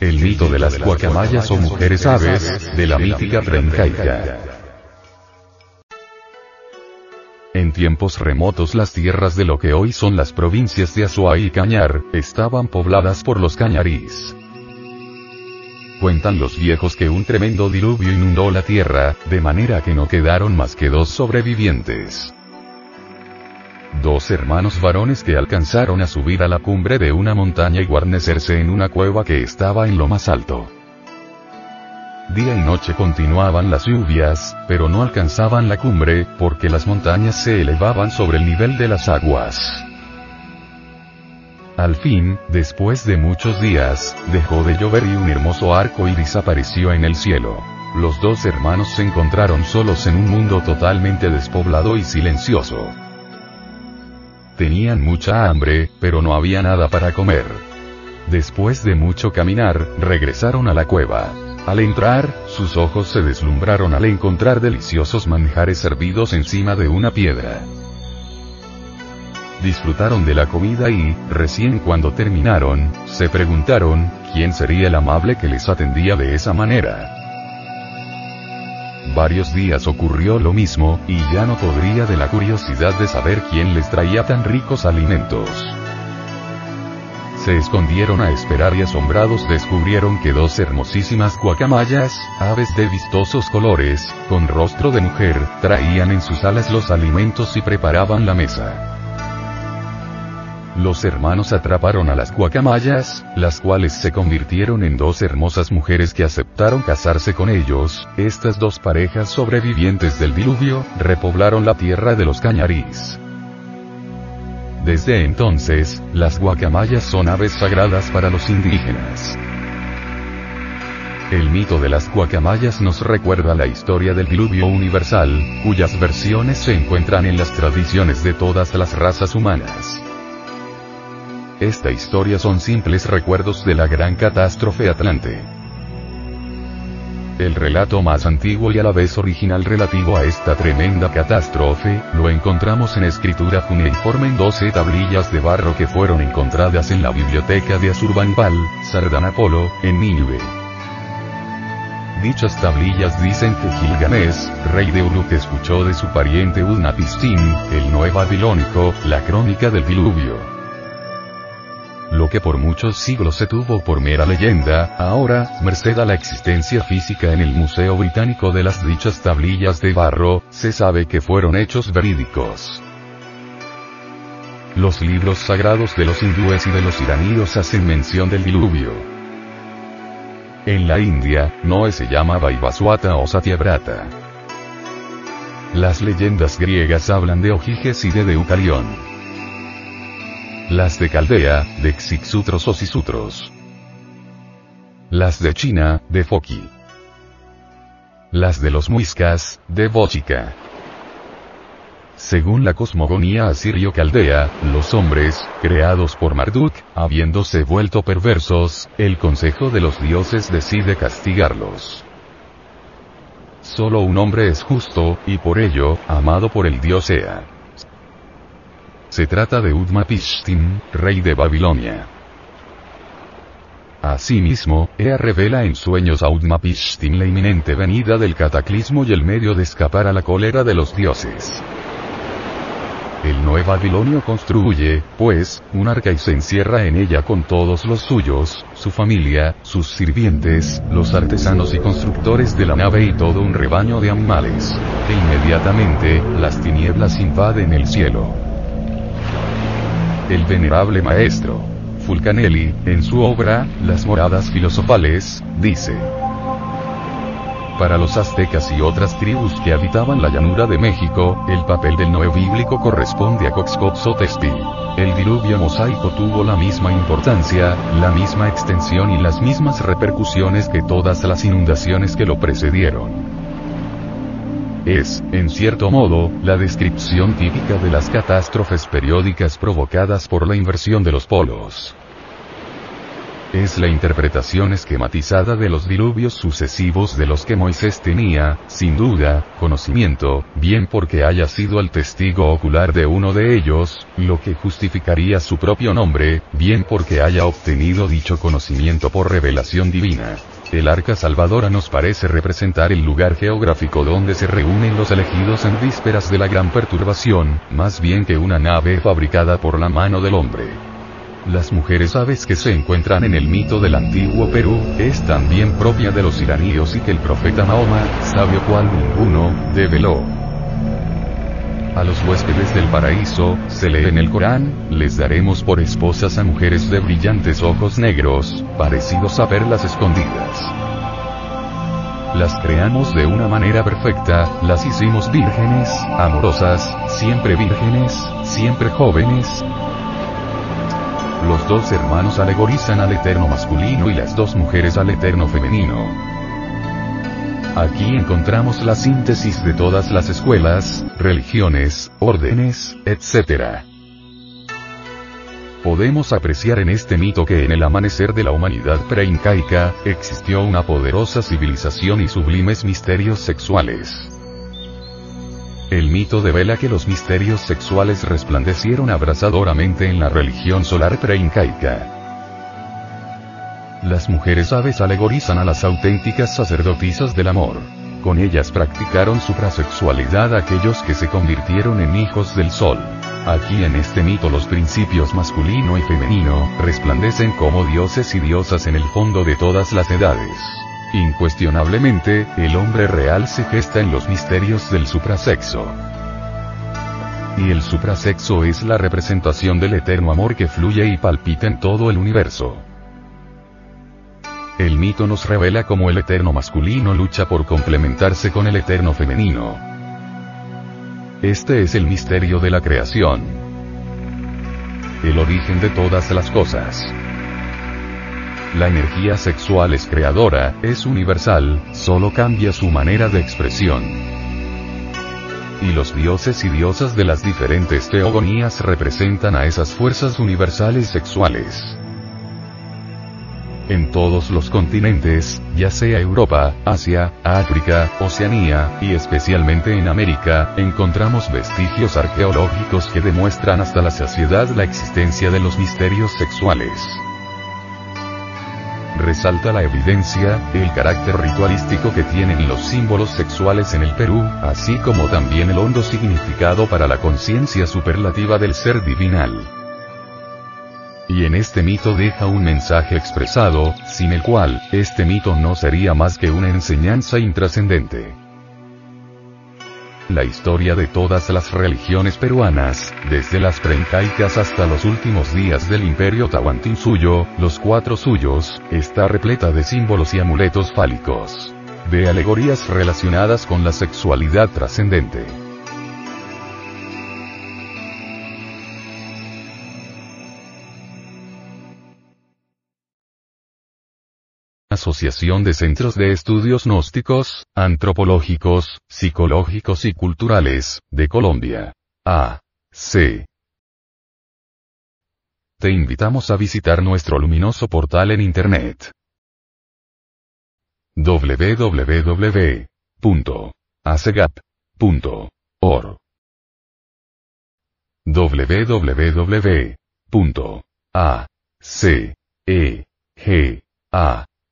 El mito de las guacamayas o mujeres aves, de la mítica Trencaica. En tiempos remotos las tierras de lo que hoy son las provincias de Azuay y Cañar, estaban pobladas por los cañarís. Cuentan los viejos que un tremendo diluvio inundó la tierra, de manera que no quedaron más que dos sobrevivientes. Dos hermanos varones que alcanzaron a subir a la cumbre de una montaña y guarnecerse en una cueva que estaba en lo más alto. Día y noche continuaban las lluvias, pero no alcanzaban la cumbre, porque las montañas se elevaban sobre el nivel de las aguas. Al fin, después de muchos días, dejó de llover y un hermoso arco iris apareció en el cielo. Los dos hermanos se encontraron solos en un mundo totalmente despoblado y silencioso. Tenían mucha hambre, pero no había nada para comer. Después de mucho caminar, regresaron a la cueva. Al entrar, sus ojos se deslumbraron al encontrar deliciosos manjares servidos encima de una piedra. Disfrutaron de la comida y, recién cuando terminaron, se preguntaron, ¿quién sería el amable que les atendía de esa manera? Varios días ocurrió lo mismo, y ya no podría de la curiosidad de saber quién les traía tan ricos alimentos. Se escondieron a esperar y asombrados descubrieron que dos hermosísimas guacamayas, aves de vistosos colores, con rostro de mujer, traían en sus alas los alimentos y preparaban la mesa. Los hermanos atraparon a las guacamayas, las cuales se convirtieron en dos hermosas mujeres que aceptaron casarse con ellos, estas dos parejas sobrevivientes del diluvio, repoblaron la tierra de los cañarís. Desde entonces, las guacamayas son aves sagradas para los indígenas. El mito de las guacamayas nos recuerda la historia del diluvio universal, cuyas versiones se encuentran en las tradiciones de todas las razas humanas. Esta historia son simples recuerdos de la gran catástrofe atlante. El relato más antiguo y a la vez original relativo a esta tremenda catástrofe, lo encontramos en escritura cuneiforme en 12 tablillas de barro que fueron encontradas en la biblioteca de Asurbanipal, Sardanapolo, en Nínive. Dichas tablillas dicen que Gilgamesh, rey de Uruk escuchó de su pariente Udnapistim, el Noé babilónico, la crónica del diluvio. Lo que por muchos siglos se tuvo por mera leyenda, ahora, merced a la existencia física en el Museo Británico de las dichas tablillas de barro, se sabe que fueron hechos verídicos. Los libros sagrados de los hindúes y de los iraníes hacen mención del diluvio. En la India, Noé se llama Vaivaswata o Satyabrata. Las leyendas griegas hablan de Ojiges y de Deucalión. Las de Caldea, de Xixutros o Sisutros. Las de China, de Foki. Las de los Muiscas, de Bochica. Según la cosmogonía asirio-caldea, los hombres, creados por Marduk, habiéndose vuelto perversos, el consejo de los dioses decide castigarlos. Solo un hombre es justo, y por ello, amado por el dios Ea. Se trata de Udmapishtim, rey de Babilonia. Asimismo, Ea revela en sueños a Udmapishtim la inminente venida del cataclismo y el medio de escapar a la cólera de los dioses. El nuevo Babilonio construye, pues, un arca y se encierra en ella con todos los suyos, su familia, sus sirvientes, los artesanos y constructores de la nave y todo un rebaño de animales. E inmediatamente, las tinieblas invaden el cielo. El venerable maestro Fulcanelli, en su obra, Las moradas filosofales, dice, para los aztecas y otras tribus que habitaban la llanura de México, el papel del Noé bíblico corresponde a Coxcoxotexpi. El diluvio mosaico tuvo la misma importancia, la misma extensión y las mismas repercusiones que todas las inundaciones que lo precedieron. Es, en cierto modo, la descripción típica de las catástrofes periódicas provocadas por la inversión de los polos. Es la interpretación esquematizada de los diluvios sucesivos de los que Moisés tenía, sin duda, conocimiento, bien porque haya sido el testigo ocular de uno de ellos, lo que justificaría su propio nombre, bien porque haya obtenido dicho conocimiento por revelación divina. El arca salvadora nos parece representar el lugar geográfico donde se reúnen los elegidos en vísperas de la gran perturbación, más bien que una nave fabricada por la mano del hombre. Las mujeres aves que se encuentran en el mito del antiguo Perú, es también propia de los iraníos y que el profeta Mahoma, sabio cual ninguno, develó. A los huéspedes del paraíso, se lee en el Corán, les daremos por esposas a mujeres de brillantes ojos negros, parecidos a perlas escondidas. Las creamos de una manera perfecta, las hicimos vírgenes, amorosas, siempre vírgenes, siempre jóvenes, los dos hermanos alegorizan al eterno masculino y las dos mujeres al eterno femenino. Aquí encontramos la síntesis de todas las escuelas, religiones, órdenes, etc. Podemos apreciar en este mito que en el amanecer de la humanidad preincaica, existió una poderosa civilización y sublimes misterios sexuales. El mito devela que los misterios sexuales resplandecieron abrasadoramente en la religión solar preincaica. Las mujeres aves alegorizan a las auténticas sacerdotisas del amor. Con ellas practicaron suprasexualidad aquellos que se convirtieron en hijos del sol. Aquí en este mito los principios masculino y femenino resplandecen como dioses y diosas en el fondo de todas las edades. Incuestionablemente, el hombre real se gesta en los misterios del suprasexo. Y el suprasexo es la representación del eterno amor que fluye y palpita en todo el universo. El mito nos revela cómo el eterno masculino lucha por complementarse con el eterno femenino. Este es el misterio de la creación. El origen de todas las cosas. La energía sexual es creadora, es universal, solo cambia su manera de expresión. Y los dioses y diosas de las diferentes teogonías representan a esas fuerzas universales sexuales. En todos los continentes, ya sea Europa, Asia, África, Oceanía, y especialmente en América, encontramos vestigios arqueológicos que demuestran hasta la saciedad la existencia de los misterios sexuales resalta la evidencia, el carácter ritualístico que tienen los símbolos sexuales en el Perú, así como también el hondo significado para la conciencia superlativa del ser divinal. Y en este mito deja un mensaje expresado, sin el cual, este mito no sería más que una enseñanza intrascendente. La historia de todas las religiones peruanas, desde las preincaicas hasta los últimos días del imperio Tahuantinsuyo, los cuatro suyos, está repleta de símbolos y amuletos fálicos. De alegorías relacionadas con la sexualidad trascendente. Asociación de Centros de Estudios Gnósticos, Antropológicos, Psicológicos y Culturales, de Colombia. A. C. Te invitamos a visitar nuestro luminoso portal en Internet. www.acegap.org www.acegap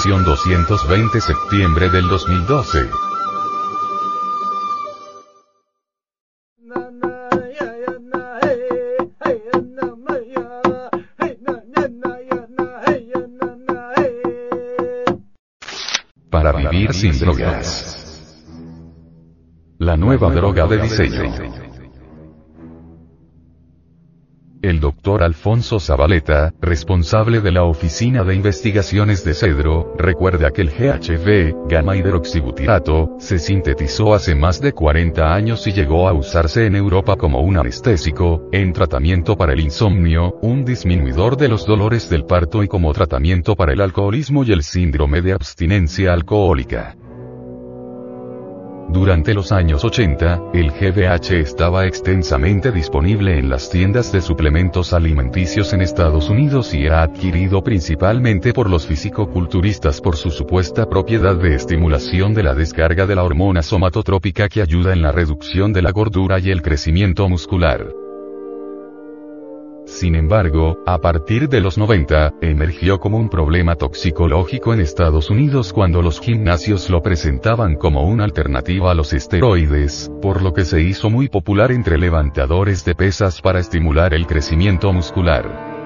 Edición 220 septiembre del 2012. Para vivir sin drogas. La nueva droga de diseño. Doctor Alfonso Zabaleta, responsable de la Oficina de Investigaciones de Cedro, recuerda que el GHB, gamma hidroxibutirato, se sintetizó hace más de 40 años y llegó a usarse en Europa como un anestésico, en tratamiento para el insomnio, un disminuidor de los dolores del parto y como tratamiento para el alcoholismo y el síndrome de abstinencia alcohólica. Durante los años 80, el GBH estaba extensamente disponible en las tiendas de suplementos alimenticios en Estados Unidos y era adquirido principalmente por los fisicoculturistas por su supuesta propiedad de estimulación de la descarga de la hormona somatotrópica que ayuda en la reducción de la gordura y el crecimiento muscular. Sin embargo, a partir de los 90, emergió como un problema toxicológico en Estados Unidos cuando los gimnasios lo presentaban como una alternativa a los esteroides, por lo que se hizo muy popular entre levantadores de pesas para estimular el crecimiento muscular.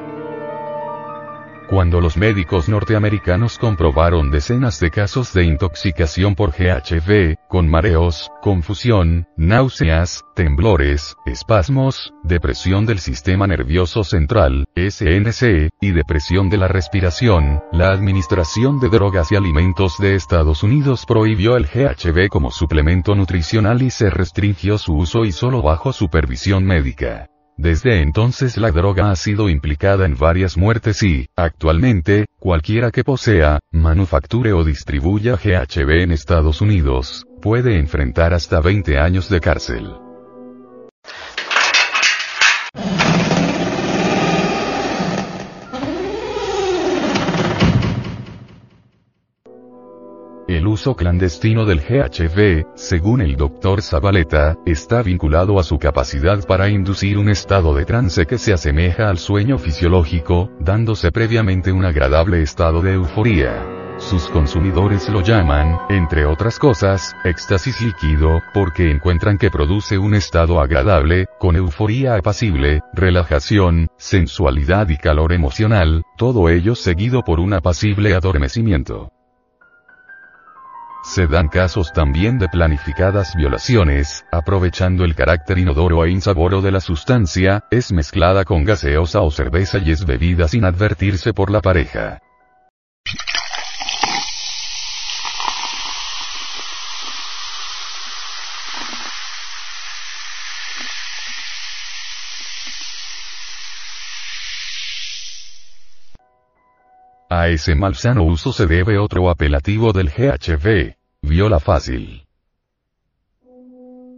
Cuando los médicos norteamericanos comprobaron decenas de casos de intoxicación por GHB, con mareos, confusión, náuseas, temblores, espasmos, depresión del sistema nervioso central, SNC, y depresión de la respiración, la Administración de Drogas y Alimentos de Estados Unidos prohibió el GHB como suplemento nutricional y se restringió su uso y solo bajo supervisión médica. Desde entonces la droga ha sido implicada en varias muertes y, actualmente, cualquiera que posea, manufacture o distribuya GHB en Estados Unidos, puede enfrentar hasta 20 años de cárcel. El uso clandestino del GHB, según el Dr. Zabaleta, está vinculado a su capacidad para inducir un estado de trance que se asemeja al sueño fisiológico, dándose previamente un agradable estado de euforía. Sus consumidores lo llaman, entre otras cosas, éxtasis líquido, porque encuentran que produce un estado agradable, con euforía apacible, relajación, sensualidad y calor emocional, todo ello seguido por un apacible adormecimiento. Se dan casos también de planificadas violaciones, aprovechando el carácter inodoro e insaboro de la sustancia, es mezclada con gaseosa o cerveza y es bebida sin advertirse por la pareja. A ese malsano uso se debe otro apelativo del GHB, viola fácil.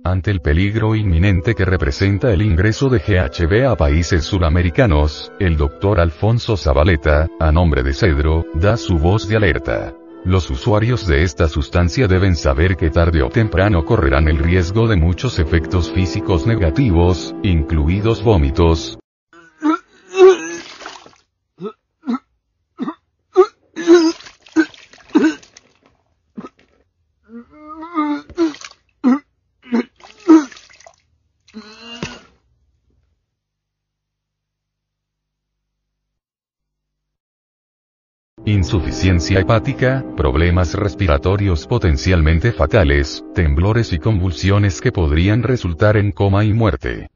Ante el peligro inminente que representa el ingreso de GHB a países suramericanos, el doctor Alfonso Zabaleta, a nombre de Cedro, da su voz de alerta. Los usuarios de esta sustancia deben saber que tarde o temprano correrán el riesgo de muchos efectos físicos negativos, incluidos vómitos, insuficiencia hepática, problemas respiratorios potencialmente fatales, temblores y convulsiones que podrían resultar en coma y muerte.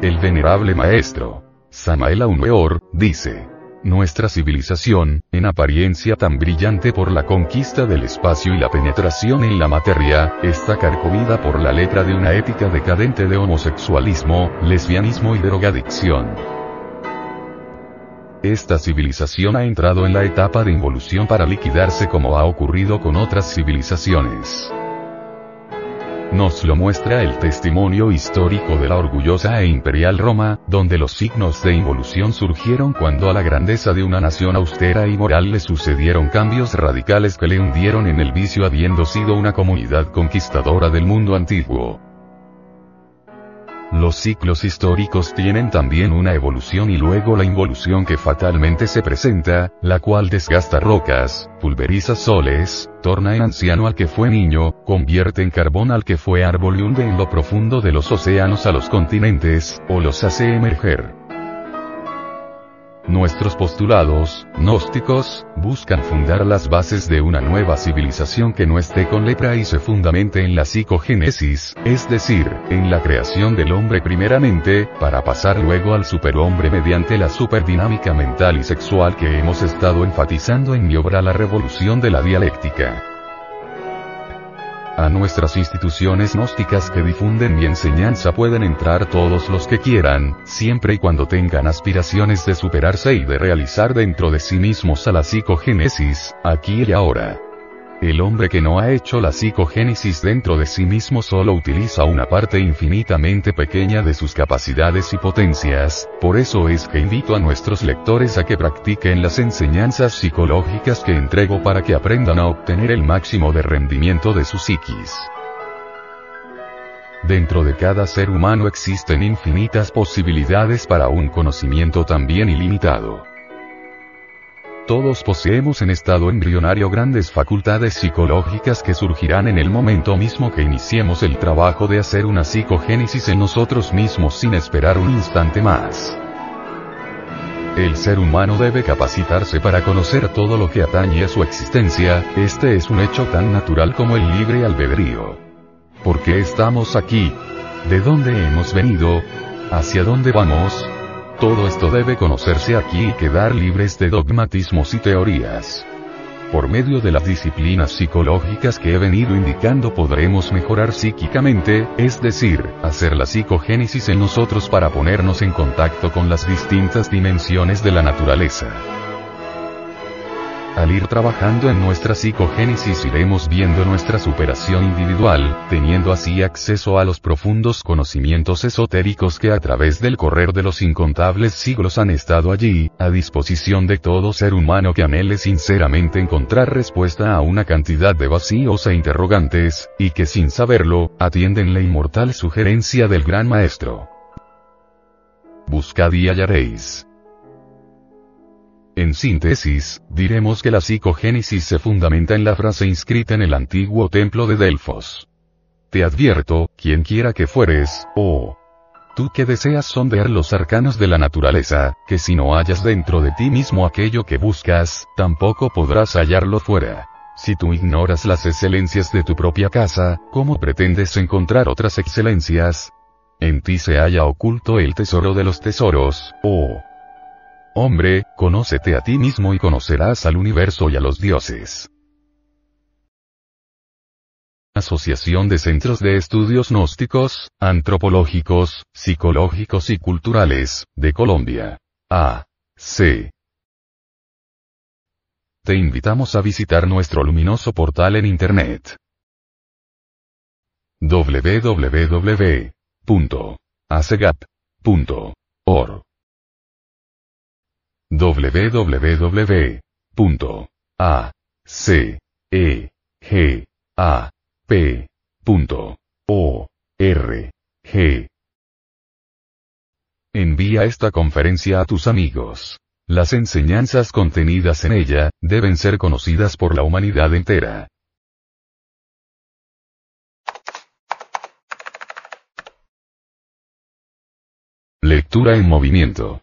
El venerable maestro, Samael Aumeor, dice, nuestra civilización, en apariencia tan brillante por la conquista del espacio y la penetración en la materia, está carcomida por la letra de una ética decadente de homosexualismo, lesbianismo y drogadicción. Esta civilización ha entrado en la etapa de involución para liquidarse como ha ocurrido con otras civilizaciones. Nos lo muestra el testimonio histórico de la orgullosa e imperial Roma, donde los signos de involución surgieron cuando a la grandeza de una nación austera y moral le sucedieron cambios radicales que le hundieron en el vicio habiendo sido una comunidad conquistadora del mundo antiguo. Los ciclos históricos tienen también una evolución y luego la involución que fatalmente se presenta, la cual desgasta rocas, pulveriza soles, torna en anciano al que fue niño, convierte en carbón al que fue árbol y hunde en lo profundo de los océanos a los continentes, o los hace emerger. Nuestros postulados, gnósticos, buscan fundar las bases de una nueva civilización que no esté con lepra y se fundamente en la psicogénesis, es decir, en la creación del hombre primeramente, para pasar luego al superhombre mediante la superdinámica mental y sexual que hemos estado enfatizando en mi obra La Revolución de la Dialéctica a nuestras instituciones gnósticas que difunden mi enseñanza pueden entrar todos los que quieran, siempre y cuando tengan aspiraciones de superarse y de realizar dentro de sí mismos a la psicogénesis, aquí y ahora. El hombre que no ha hecho la psicogénesis dentro de sí mismo solo utiliza una parte infinitamente pequeña de sus capacidades y potencias, por eso es que invito a nuestros lectores a que practiquen las enseñanzas psicológicas que entrego para que aprendan a obtener el máximo de rendimiento de su psiquis. Dentro de cada ser humano existen infinitas posibilidades para un conocimiento también ilimitado. Todos poseemos en estado embrionario grandes facultades psicológicas que surgirán en el momento mismo que iniciemos el trabajo de hacer una psicogénesis en nosotros mismos sin esperar un instante más. El ser humano debe capacitarse para conocer todo lo que atañe a su existencia, este es un hecho tan natural como el libre albedrío. ¿Por qué estamos aquí? ¿De dónde hemos venido? ¿Hacia dónde vamos? Todo esto debe conocerse aquí y quedar libres de dogmatismos y teorías. Por medio de las disciplinas psicológicas que he venido indicando podremos mejorar psíquicamente, es decir, hacer la psicogénesis en nosotros para ponernos en contacto con las distintas dimensiones de la naturaleza. Al ir trabajando en nuestra psicogénesis iremos viendo nuestra superación individual, teniendo así acceso a los profundos conocimientos esotéricos que a través del correr de los incontables siglos han estado allí, a disposición de todo ser humano que anhele sinceramente encontrar respuesta a una cantidad de vacíos e interrogantes, y que sin saberlo, atienden la inmortal sugerencia del gran maestro. Buscad y hallaréis. En síntesis, diremos que la psicogénesis se fundamenta en la frase inscrita en el antiguo templo de Delfos. Te advierto, quien quiera que fueres, oh. Tú que deseas sondear los arcanos de la naturaleza, que si no hallas dentro de ti mismo aquello que buscas, tampoco podrás hallarlo fuera. Si tú ignoras las excelencias de tu propia casa, ¿cómo pretendes encontrar otras excelencias? En ti se halla oculto el tesoro de los tesoros, oh. Hombre, conócete a ti mismo y conocerás al universo y a los dioses. Asociación de Centros de Estudios Gnósticos, Antropológicos, Psicológicos y Culturales, de Colombia. A. C. Te invitamos a visitar nuestro luminoso portal en Internet. www.acegap.org www.acegap.org. Envía esta conferencia a tus amigos. Las enseñanzas contenidas en ella, deben ser conocidas por la humanidad entera. Lectura en movimiento.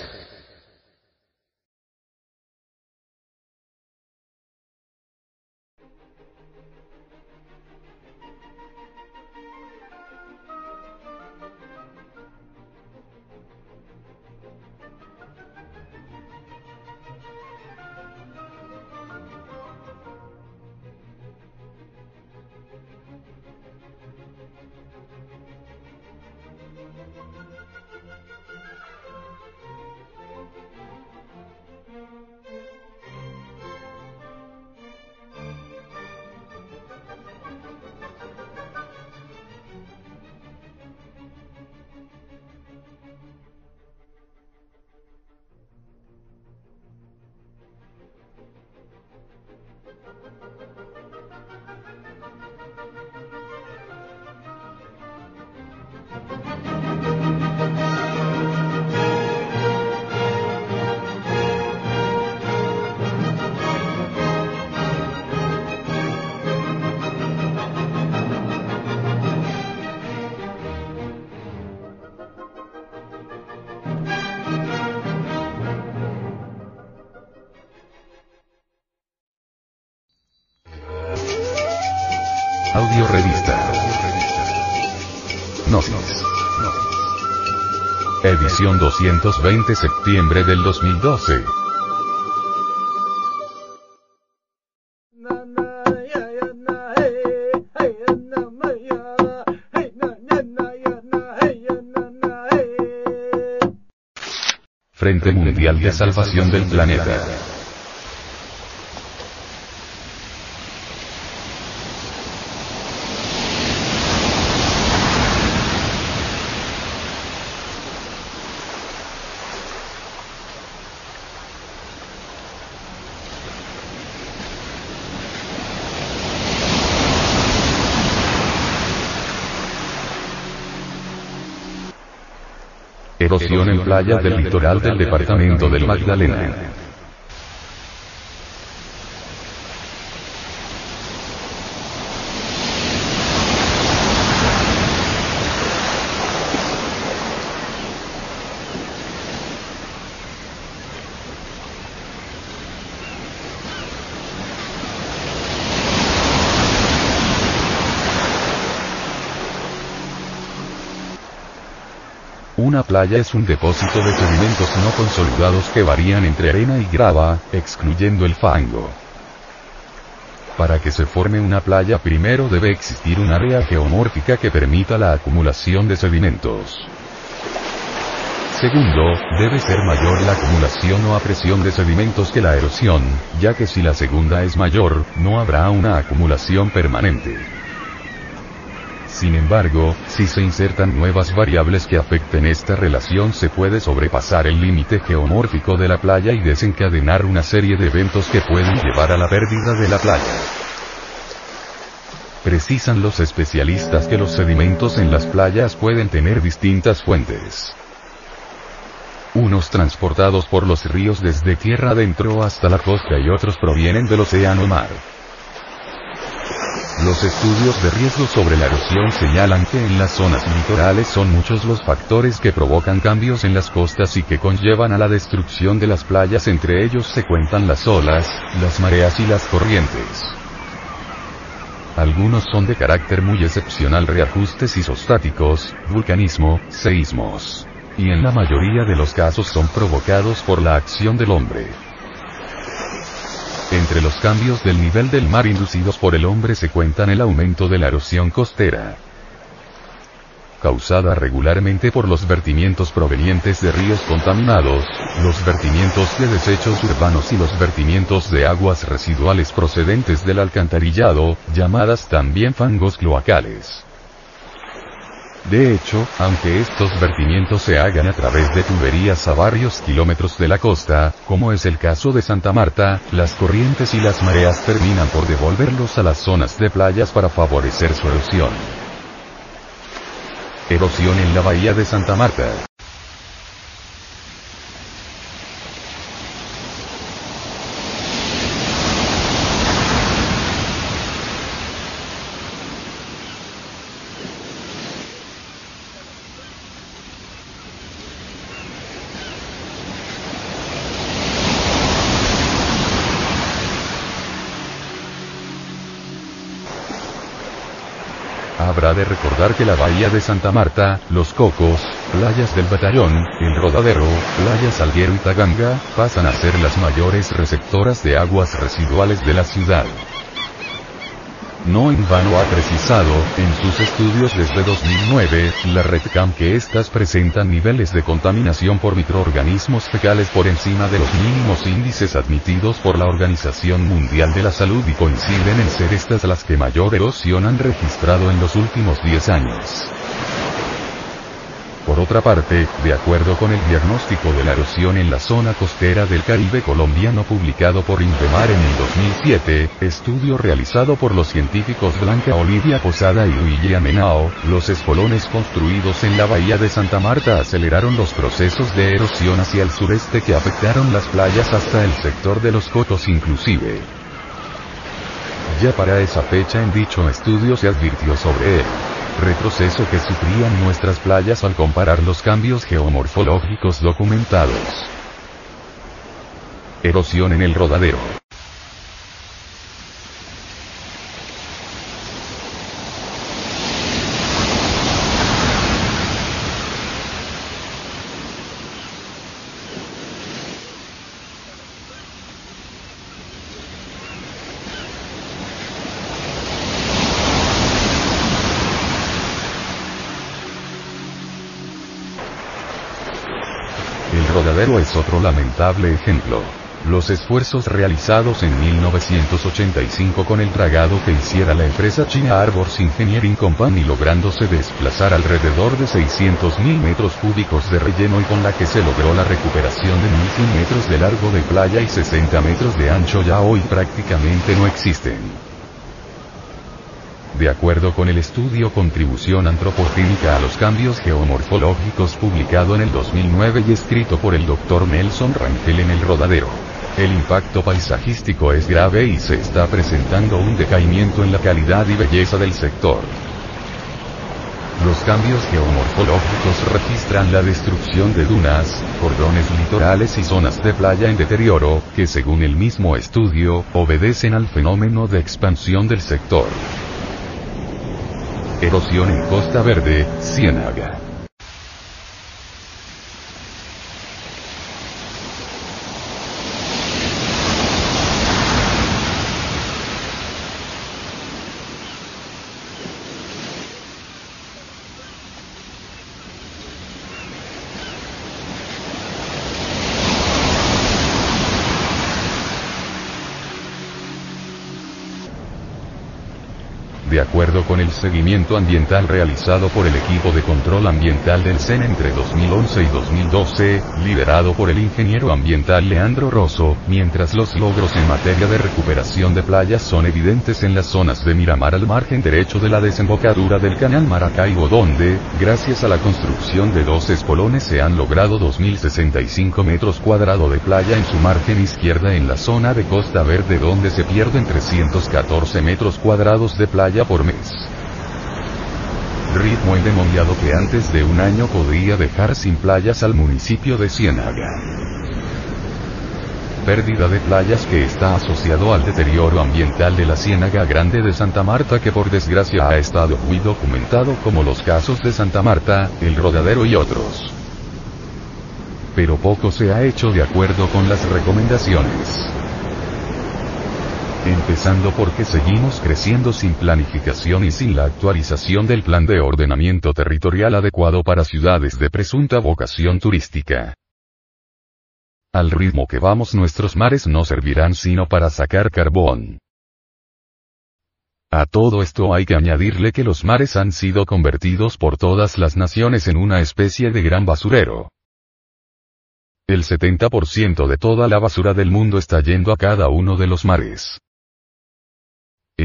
220 septiembre del 2012. Frente Mundial de Salvación del Planeta. Erosión en playas del litoral del departamento del Magdalena. Una playa es un depósito de sedimentos no consolidados que varían entre arena y grava, excluyendo el fango. Para que se forme una playa primero debe existir un área geomórfica que permita la acumulación de sedimentos. Segundo, debe ser mayor la acumulación o a presión de sedimentos que la erosión, ya que si la segunda es mayor, no habrá una acumulación permanente. Sin embargo, si se insertan nuevas variables que afecten esta relación se puede sobrepasar el límite geomórfico de la playa y desencadenar una serie de eventos que pueden llevar a la pérdida de la playa. Precisan los especialistas que los sedimentos en las playas pueden tener distintas fuentes. Unos transportados por los ríos desde tierra adentro hasta la costa y otros provienen del océano mar. Los estudios de riesgo sobre la erosión señalan que en las zonas litorales son muchos los factores que provocan cambios en las costas y que conllevan a la destrucción de las playas, entre ellos se cuentan las olas, las mareas y las corrientes. Algunos son de carácter muy excepcional reajustes isostáticos, vulcanismo, seísmos. Y en la mayoría de los casos son provocados por la acción del hombre. Entre los cambios del nivel del mar inducidos por el hombre se cuentan el aumento de la erosión costera, causada regularmente por los vertimientos provenientes de ríos contaminados, los vertimientos de desechos urbanos y los vertimientos de aguas residuales procedentes del alcantarillado, llamadas también fangos cloacales. De hecho, aunque estos vertimientos se hagan a través de tuberías a varios kilómetros de la costa, como es el caso de Santa Marta, las corrientes y las mareas terminan por devolverlos a las zonas de playas para favorecer su erosión. Erosión en la bahía de Santa Marta. De recordar que la bahía de Santa Marta, Los Cocos, playas del Batallón, El Rodadero, playas Salguero y Taganga, pasan a ser las mayores receptoras de aguas residuales de la ciudad. No en vano ha precisado, en sus estudios desde 2009, la RedCam que estas presentan niveles de contaminación por microorganismos fecales por encima de los mínimos índices admitidos por la Organización Mundial de la Salud y coinciden en ser estas las que mayor erosión han registrado en los últimos 10 años. Por otra parte, de acuerdo con el diagnóstico de la erosión en la zona costera del Caribe colombiano publicado por Indemar en el 2007, estudio realizado por los científicos Blanca Olivia Posada y Luigi Amenao, los espolones construidos en la bahía de Santa Marta aceleraron los procesos de erosión hacia el sureste que afectaron las playas hasta el sector de los cotos inclusive. Ya para esa fecha en dicho estudio se advirtió sobre él retroceso que sufrían nuestras playas al comparar los cambios geomorfológicos documentados. Erosión en el rodadero. rodadero es otro lamentable ejemplo. Los esfuerzos realizados en 1985 con el dragado que hiciera la empresa china Arbors Engineering Company lográndose desplazar alrededor de 600.000 metros cúbicos de relleno y con la que se logró la recuperación de 1.100 metros de largo de playa y 60 metros de ancho ya hoy prácticamente no existen. De acuerdo con el estudio Contribución Antropogénica a los Cambios Geomorfológicos publicado en el 2009 y escrito por el Dr. Nelson Rangel en el Rodadero. El impacto paisajístico es grave y se está presentando un decaimiento en la calidad y belleza del sector. Los cambios geomorfológicos registran la destrucción de dunas, cordones litorales y zonas de playa en deterioro, que según el mismo estudio, obedecen al fenómeno de expansión del sector. Erosión en Costa Verde, Ciénaga. El seguimiento ambiental realizado por el equipo de control ambiental del CEN entre 2011 y 2012, liderado por el ingeniero ambiental Leandro Rosso, mientras los logros en materia de recuperación de playas son evidentes en las zonas de Miramar al margen derecho de la desembocadura del canal Maracaibo donde, gracias a la construcción de dos espolones se han logrado 2.065 metros cuadrados de playa en su margen izquierda en la zona de Costa Verde donde se pierden 314 metros cuadrados de playa por mes. Ritmo endemoniado que antes de un año podría dejar sin playas al municipio de Ciénaga. Pérdida de playas que está asociado al deterioro ambiental de la Ciénaga Grande de Santa Marta que por desgracia ha estado muy documentado como los casos de Santa Marta, El Rodadero y otros. Pero poco se ha hecho de acuerdo con las recomendaciones. Empezando porque seguimos creciendo sin planificación y sin la actualización del plan de ordenamiento territorial adecuado para ciudades de presunta vocación turística. Al ritmo que vamos nuestros mares no servirán sino para sacar carbón. A todo esto hay que añadirle que los mares han sido convertidos por todas las naciones en una especie de gran basurero. El 70% de toda la basura del mundo está yendo a cada uno de los mares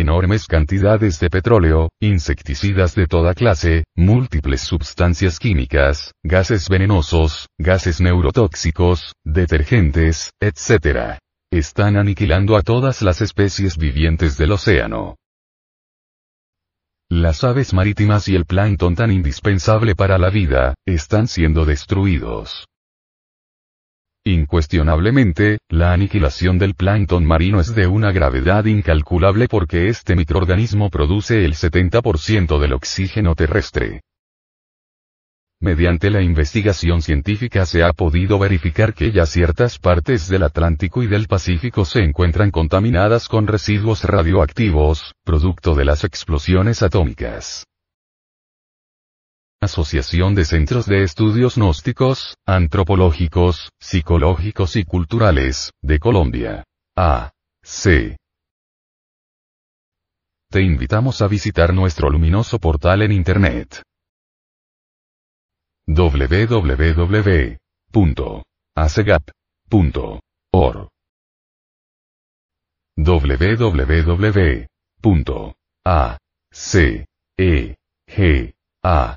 enormes cantidades de petróleo, insecticidas de toda clase, múltiples sustancias químicas, gases venenosos, gases neurotóxicos, detergentes, etc. Están aniquilando a todas las especies vivientes del océano. Las aves marítimas y el plancton tan indispensable para la vida, están siendo destruidos. Incuestionablemente, la aniquilación del plancton marino es de una gravedad incalculable porque este microorganismo produce el 70% del oxígeno terrestre. Mediante la investigación científica se ha podido verificar que ya ciertas partes del Atlántico y del Pacífico se encuentran contaminadas con residuos radioactivos, producto de las explosiones atómicas. Asociación de Centros de Estudios Gnósticos, Antropológicos, Psicológicos y Culturales, de Colombia. A. C. Te invitamos a visitar nuestro luminoso portal en Internet. www.acegap.org www.acegap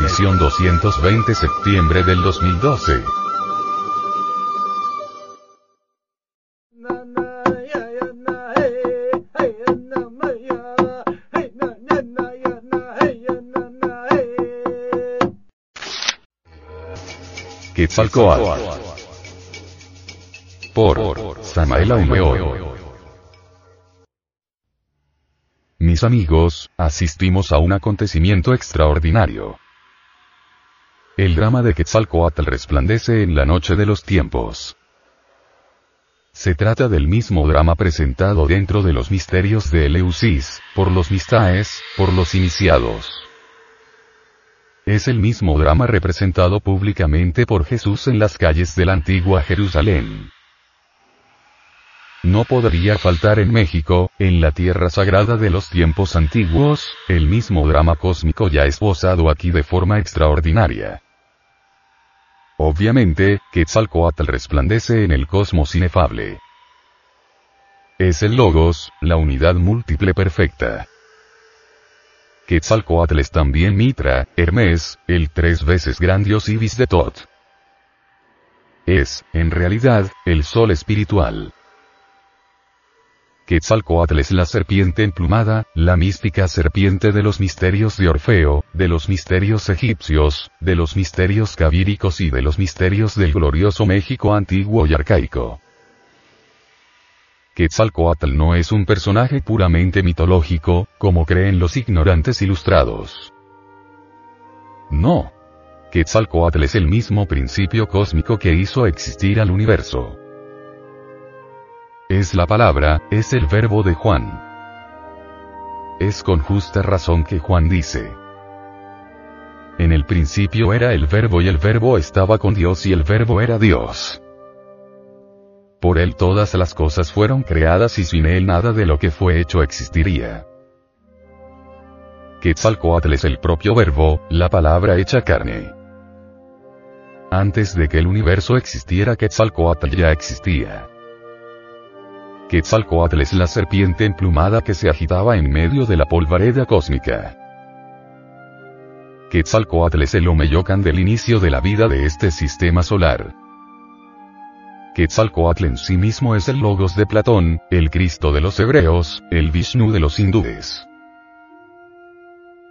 Edición 220 septiembre del 2012. Quetzalcoatl. Por Samael Aumeor. Mis amigos, asistimos a un acontecimiento extraordinario. El drama de Quetzalcoatl resplandece en la noche de los tiempos. Se trata del mismo drama presentado dentro de los misterios de Eleusis, por los mistaes, por los iniciados. Es el mismo drama representado públicamente por Jesús en las calles de la antigua Jerusalén. No podría faltar en México, en la tierra sagrada de los tiempos antiguos, el mismo drama cósmico ya esbozado aquí de forma extraordinaria. Obviamente, Quetzalcoatl resplandece en el cosmos inefable. Es el Logos, la unidad múltiple perfecta. Quetzalcoatl es también Mitra, Hermes, el tres veces gran dios Ibis de Tot. Es, en realidad, el sol espiritual. Quetzalcoatl es la serpiente emplumada, la mística serpiente de los misterios de Orfeo, de los misterios egipcios, de los misterios cabíricos y de los misterios del glorioso México antiguo y arcaico. Quetzalcoatl no es un personaje puramente mitológico, como creen los ignorantes ilustrados. No. Quetzalcoatl es el mismo principio cósmico que hizo existir al universo. Es la palabra, es el verbo de Juan. Es con justa razón que Juan dice. En el principio era el verbo y el verbo estaba con Dios y el verbo era Dios. Por él todas las cosas fueron creadas y sin él nada de lo que fue hecho existiría. Quetzalcoatl es el propio verbo, la palabra hecha carne. Antes de que el universo existiera Quetzalcoatl ya existía. Quetzalcoatl es la serpiente emplumada que se agitaba en medio de la polvareda cósmica. Quetzalcoatl es el Omeyocan del inicio de la vida de este sistema solar. Quetzalcoatl en sí mismo es el Logos de Platón, el Cristo de los hebreos, el Vishnu de los hindúes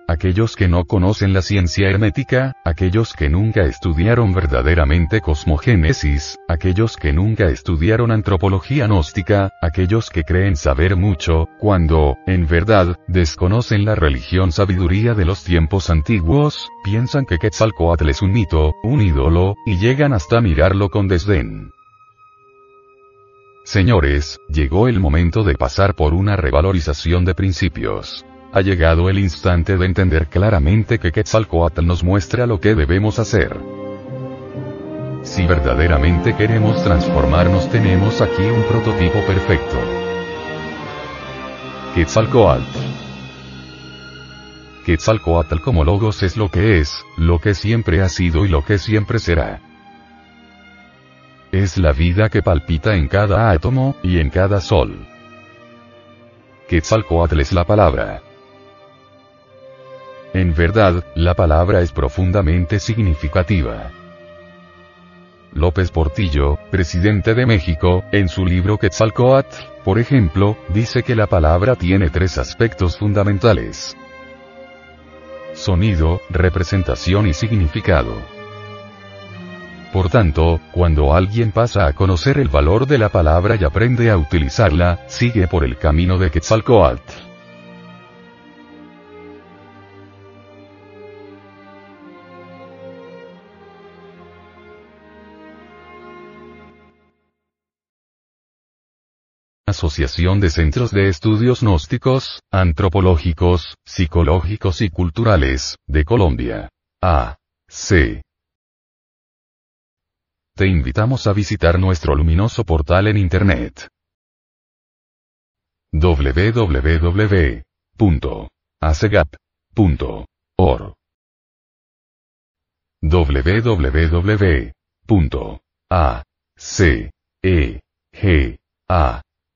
aquellos que no conocen la ciencia hermética, aquellos que nunca estudiaron verdaderamente cosmogénesis, aquellos que nunca estudiaron antropología gnóstica, aquellos que creen saber mucho, cuando, en verdad, desconocen la religión sabiduría de los tiempos antiguos, piensan que Quetzalcoatl es un mito, un ídolo, y llegan hasta mirarlo con desdén. Señores, llegó el momento de pasar por una revalorización de principios. Ha llegado el instante de entender claramente que Quetzalcoatl nos muestra lo que debemos hacer. Si verdaderamente queremos transformarnos tenemos aquí un prototipo perfecto. Quetzalcoatl. Quetzalcoatl como logos es lo que es, lo que siempre ha sido y lo que siempre será. Es la vida que palpita en cada átomo, y en cada sol. Quetzalcoatl es la palabra. En verdad, la palabra es profundamente significativa. López Portillo, presidente de México, en su libro Quetzalcoatl, por ejemplo, dice que la palabra tiene tres aspectos fundamentales. Sonido, representación y significado. Por tanto, cuando alguien pasa a conocer el valor de la palabra y aprende a utilizarla, sigue por el camino de Quetzalcoatl. Asociación de Centros de Estudios Gnósticos, Antropológicos, Psicológicos y Culturales, de Colombia. A. C. Te invitamos a visitar nuestro luminoso portal en Internet. www.acegap.org www.acegap